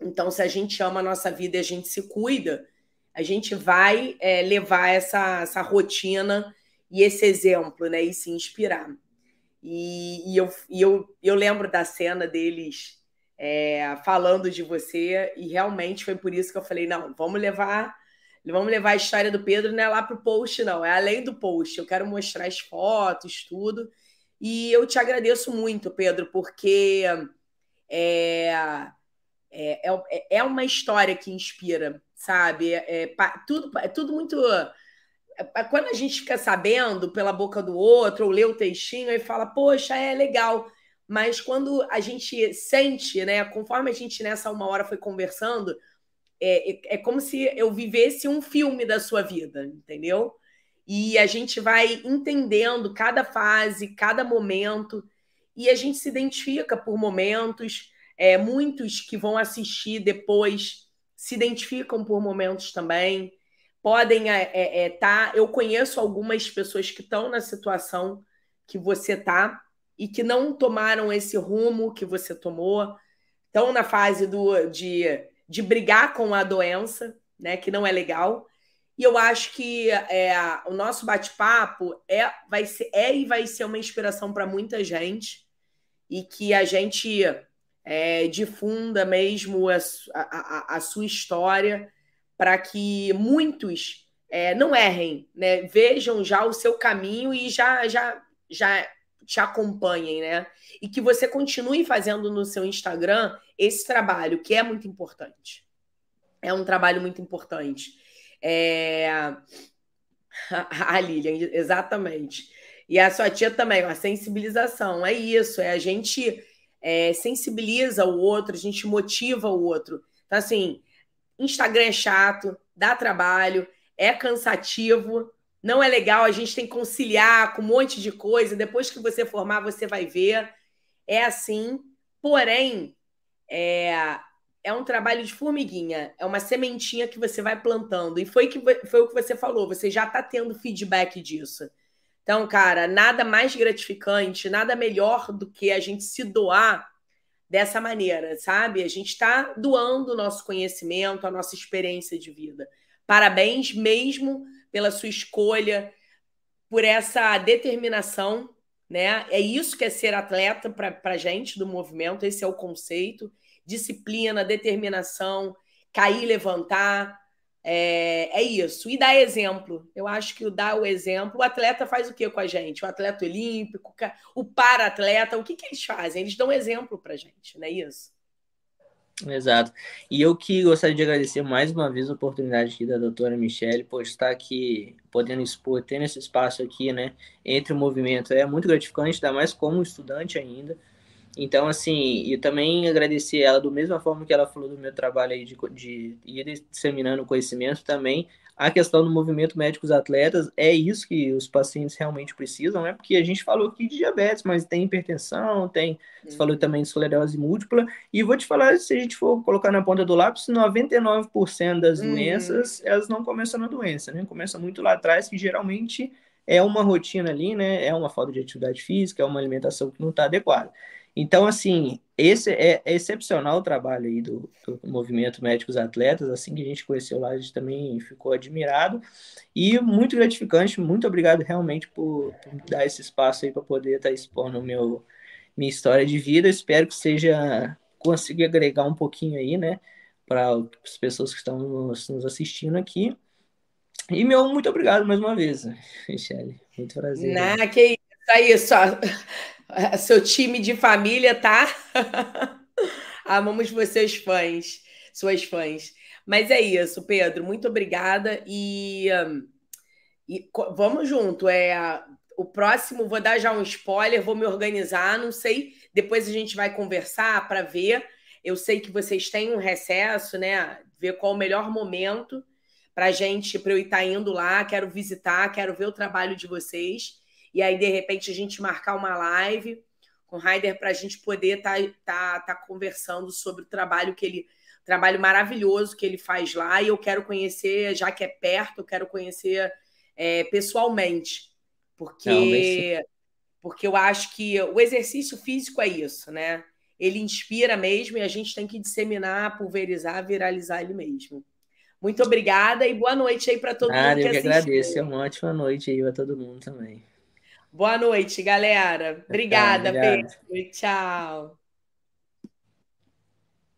Então, se a gente ama a nossa vida e a gente se cuida, a gente vai é, levar essa, essa rotina e esse exemplo, né? E se inspirar. E, e eu, e eu, eu lembro da cena deles é, falando de você, e realmente foi por isso que eu falei: não, vamos levar. Vamos levar a história do Pedro não é lá para o post, não, é além do post. Eu quero mostrar as fotos, tudo. E eu te agradeço muito, Pedro, porque é, é, é, é uma história que inspira sabe? É, é, tudo, é tudo muito. É, quando a gente fica sabendo pela boca do outro, ou lê o textinho e fala, poxa, é legal. Mas quando a gente sente, né? Conforme a gente nessa uma hora foi conversando, é, é, é como se eu vivesse um filme da sua vida, entendeu? E a gente vai entendendo cada fase, cada momento, e a gente se identifica por momentos. É, muitos que vão assistir depois se identificam por momentos também, podem estar. É, é, tá, eu conheço algumas pessoas que estão na situação que você está e que não tomaram esse rumo que você tomou, estão na fase do, de, de brigar com a doença, né, que não é legal. E eu acho que é, o nosso bate-papo é, vai é e vai ser uma inspiração para muita gente e que a gente é, difunda mesmo a, a, a sua história para que muitos é, não errem, né? Vejam já o seu caminho e já, já, já te acompanhem, né? E que você continue fazendo no seu Instagram esse trabalho, que é muito importante. É um trabalho muito importante. É... A Lilian, exatamente. E a sua tia também, a sensibilização. É isso, é a gente é, sensibiliza o outro, a gente motiva o outro. Então, assim, Instagram é chato, dá trabalho, é cansativo, não é legal, a gente tem que conciliar com um monte de coisa. Depois que você formar, você vai ver. É assim, porém, é, é um trabalho de formiguinha, é uma sementinha que você vai plantando. E foi, que, foi o que você falou, você já está tendo feedback disso. Então, cara, nada mais gratificante, nada melhor do que a gente se doar dessa maneira, sabe? A gente está doando o nosso conhecimento, a nossa experiência de vida. Parabéns mesmo pela sua escolha, por essa determinação, né? É isso que é ser atleta para a gente do movimento, esse é o conceito. Disciplina, determinação, cair, levantar, é, é, isso. E dar exemplo. Eu acho que o dar o exemplo, o atleta faz o que com a gente? O atleta olímpico, o para-atleta, o que, que eles fazem? Eles dão exemplo para gente, não é isso? Exato. E eu que gostaria de agradecer mais uma vez a oportunidade aqui da doutora Michelle por estar aqui podendo expor, tendo esse espaço aqui, né, entre o movimento. É muito gratificante, ainda mais como estudante ainda. Então, assim, e também agradecer ela, do mesma forma que ela falou do meu trabalho aí de, de ir disseminando conhecimento também, a questão do movimento médicos atletas, é isso que os pacientes realmente precisam, né? Porque a gente falou aqui de diabetes, mas tem hipertensão, tem, você falou uhum. também de esclerose múltipla, e vou te falar, se a gente for colocar na ponta do lápis, 99% das uhum. doenças, elas não começam na doença, né? Começa muito lá atrás, que geralmente é uma rotina ali, né? É uma falta de atividade física, é uma alimentação que não está adequada. Então, assim, esse é, é, excepcional o trabalho aí do, do, movimento Médicos Atletas, assim que a gente conheceu lá, a gente também ficou admirado. E muito gratificante, muito obrigado realmente por, por dar esse espaço aí para poder estar tá expondo meu, minha história de vida, espero que seja, consiga agregar um pouquinho aí, né, para as pessoas que estão nos, nos assistindo aqui, e meu muito obrigado mais uma vez, Michele, muito prazer. Não, que isso, aí, só seu time de família, tá? Amamos vocês fãs, suas fãs. Mas é isso, Pedro. Muito obrigada e, e vamos junto. É o próximo, vou dar já um spoiler, vou me organizar, não sei. Depois a gente vai conversar para ver. Eu sei que vocês têm um recesso, né? Ver qual o melhor momento para gente, para eu estar indo lá. Quero visitar, quero ver o trabalho de vocês e aí, de repente, a gente marcar uma live com o Raider para a gente poder estar tá, tá, tá conversando sobre o trabalho que ele. Trabalho maravilhoso que ele faz lá, e eu quero conhecer, já que é perto, eu quero conhecer é, pessoalmente. Porque, Não, porque eu acho que o exercício físico é isso, né? Ele inspira mesmo e a gente tem que disseminar, pulverizar, viralizar ele mesmo. Muito obrigada e boa noite aí para todo ah, mundo que. Eu que agradeço, é uma ótima noite aí para todo mundo também. Boa noite, galera. Obrigada, Pedro. Tchau.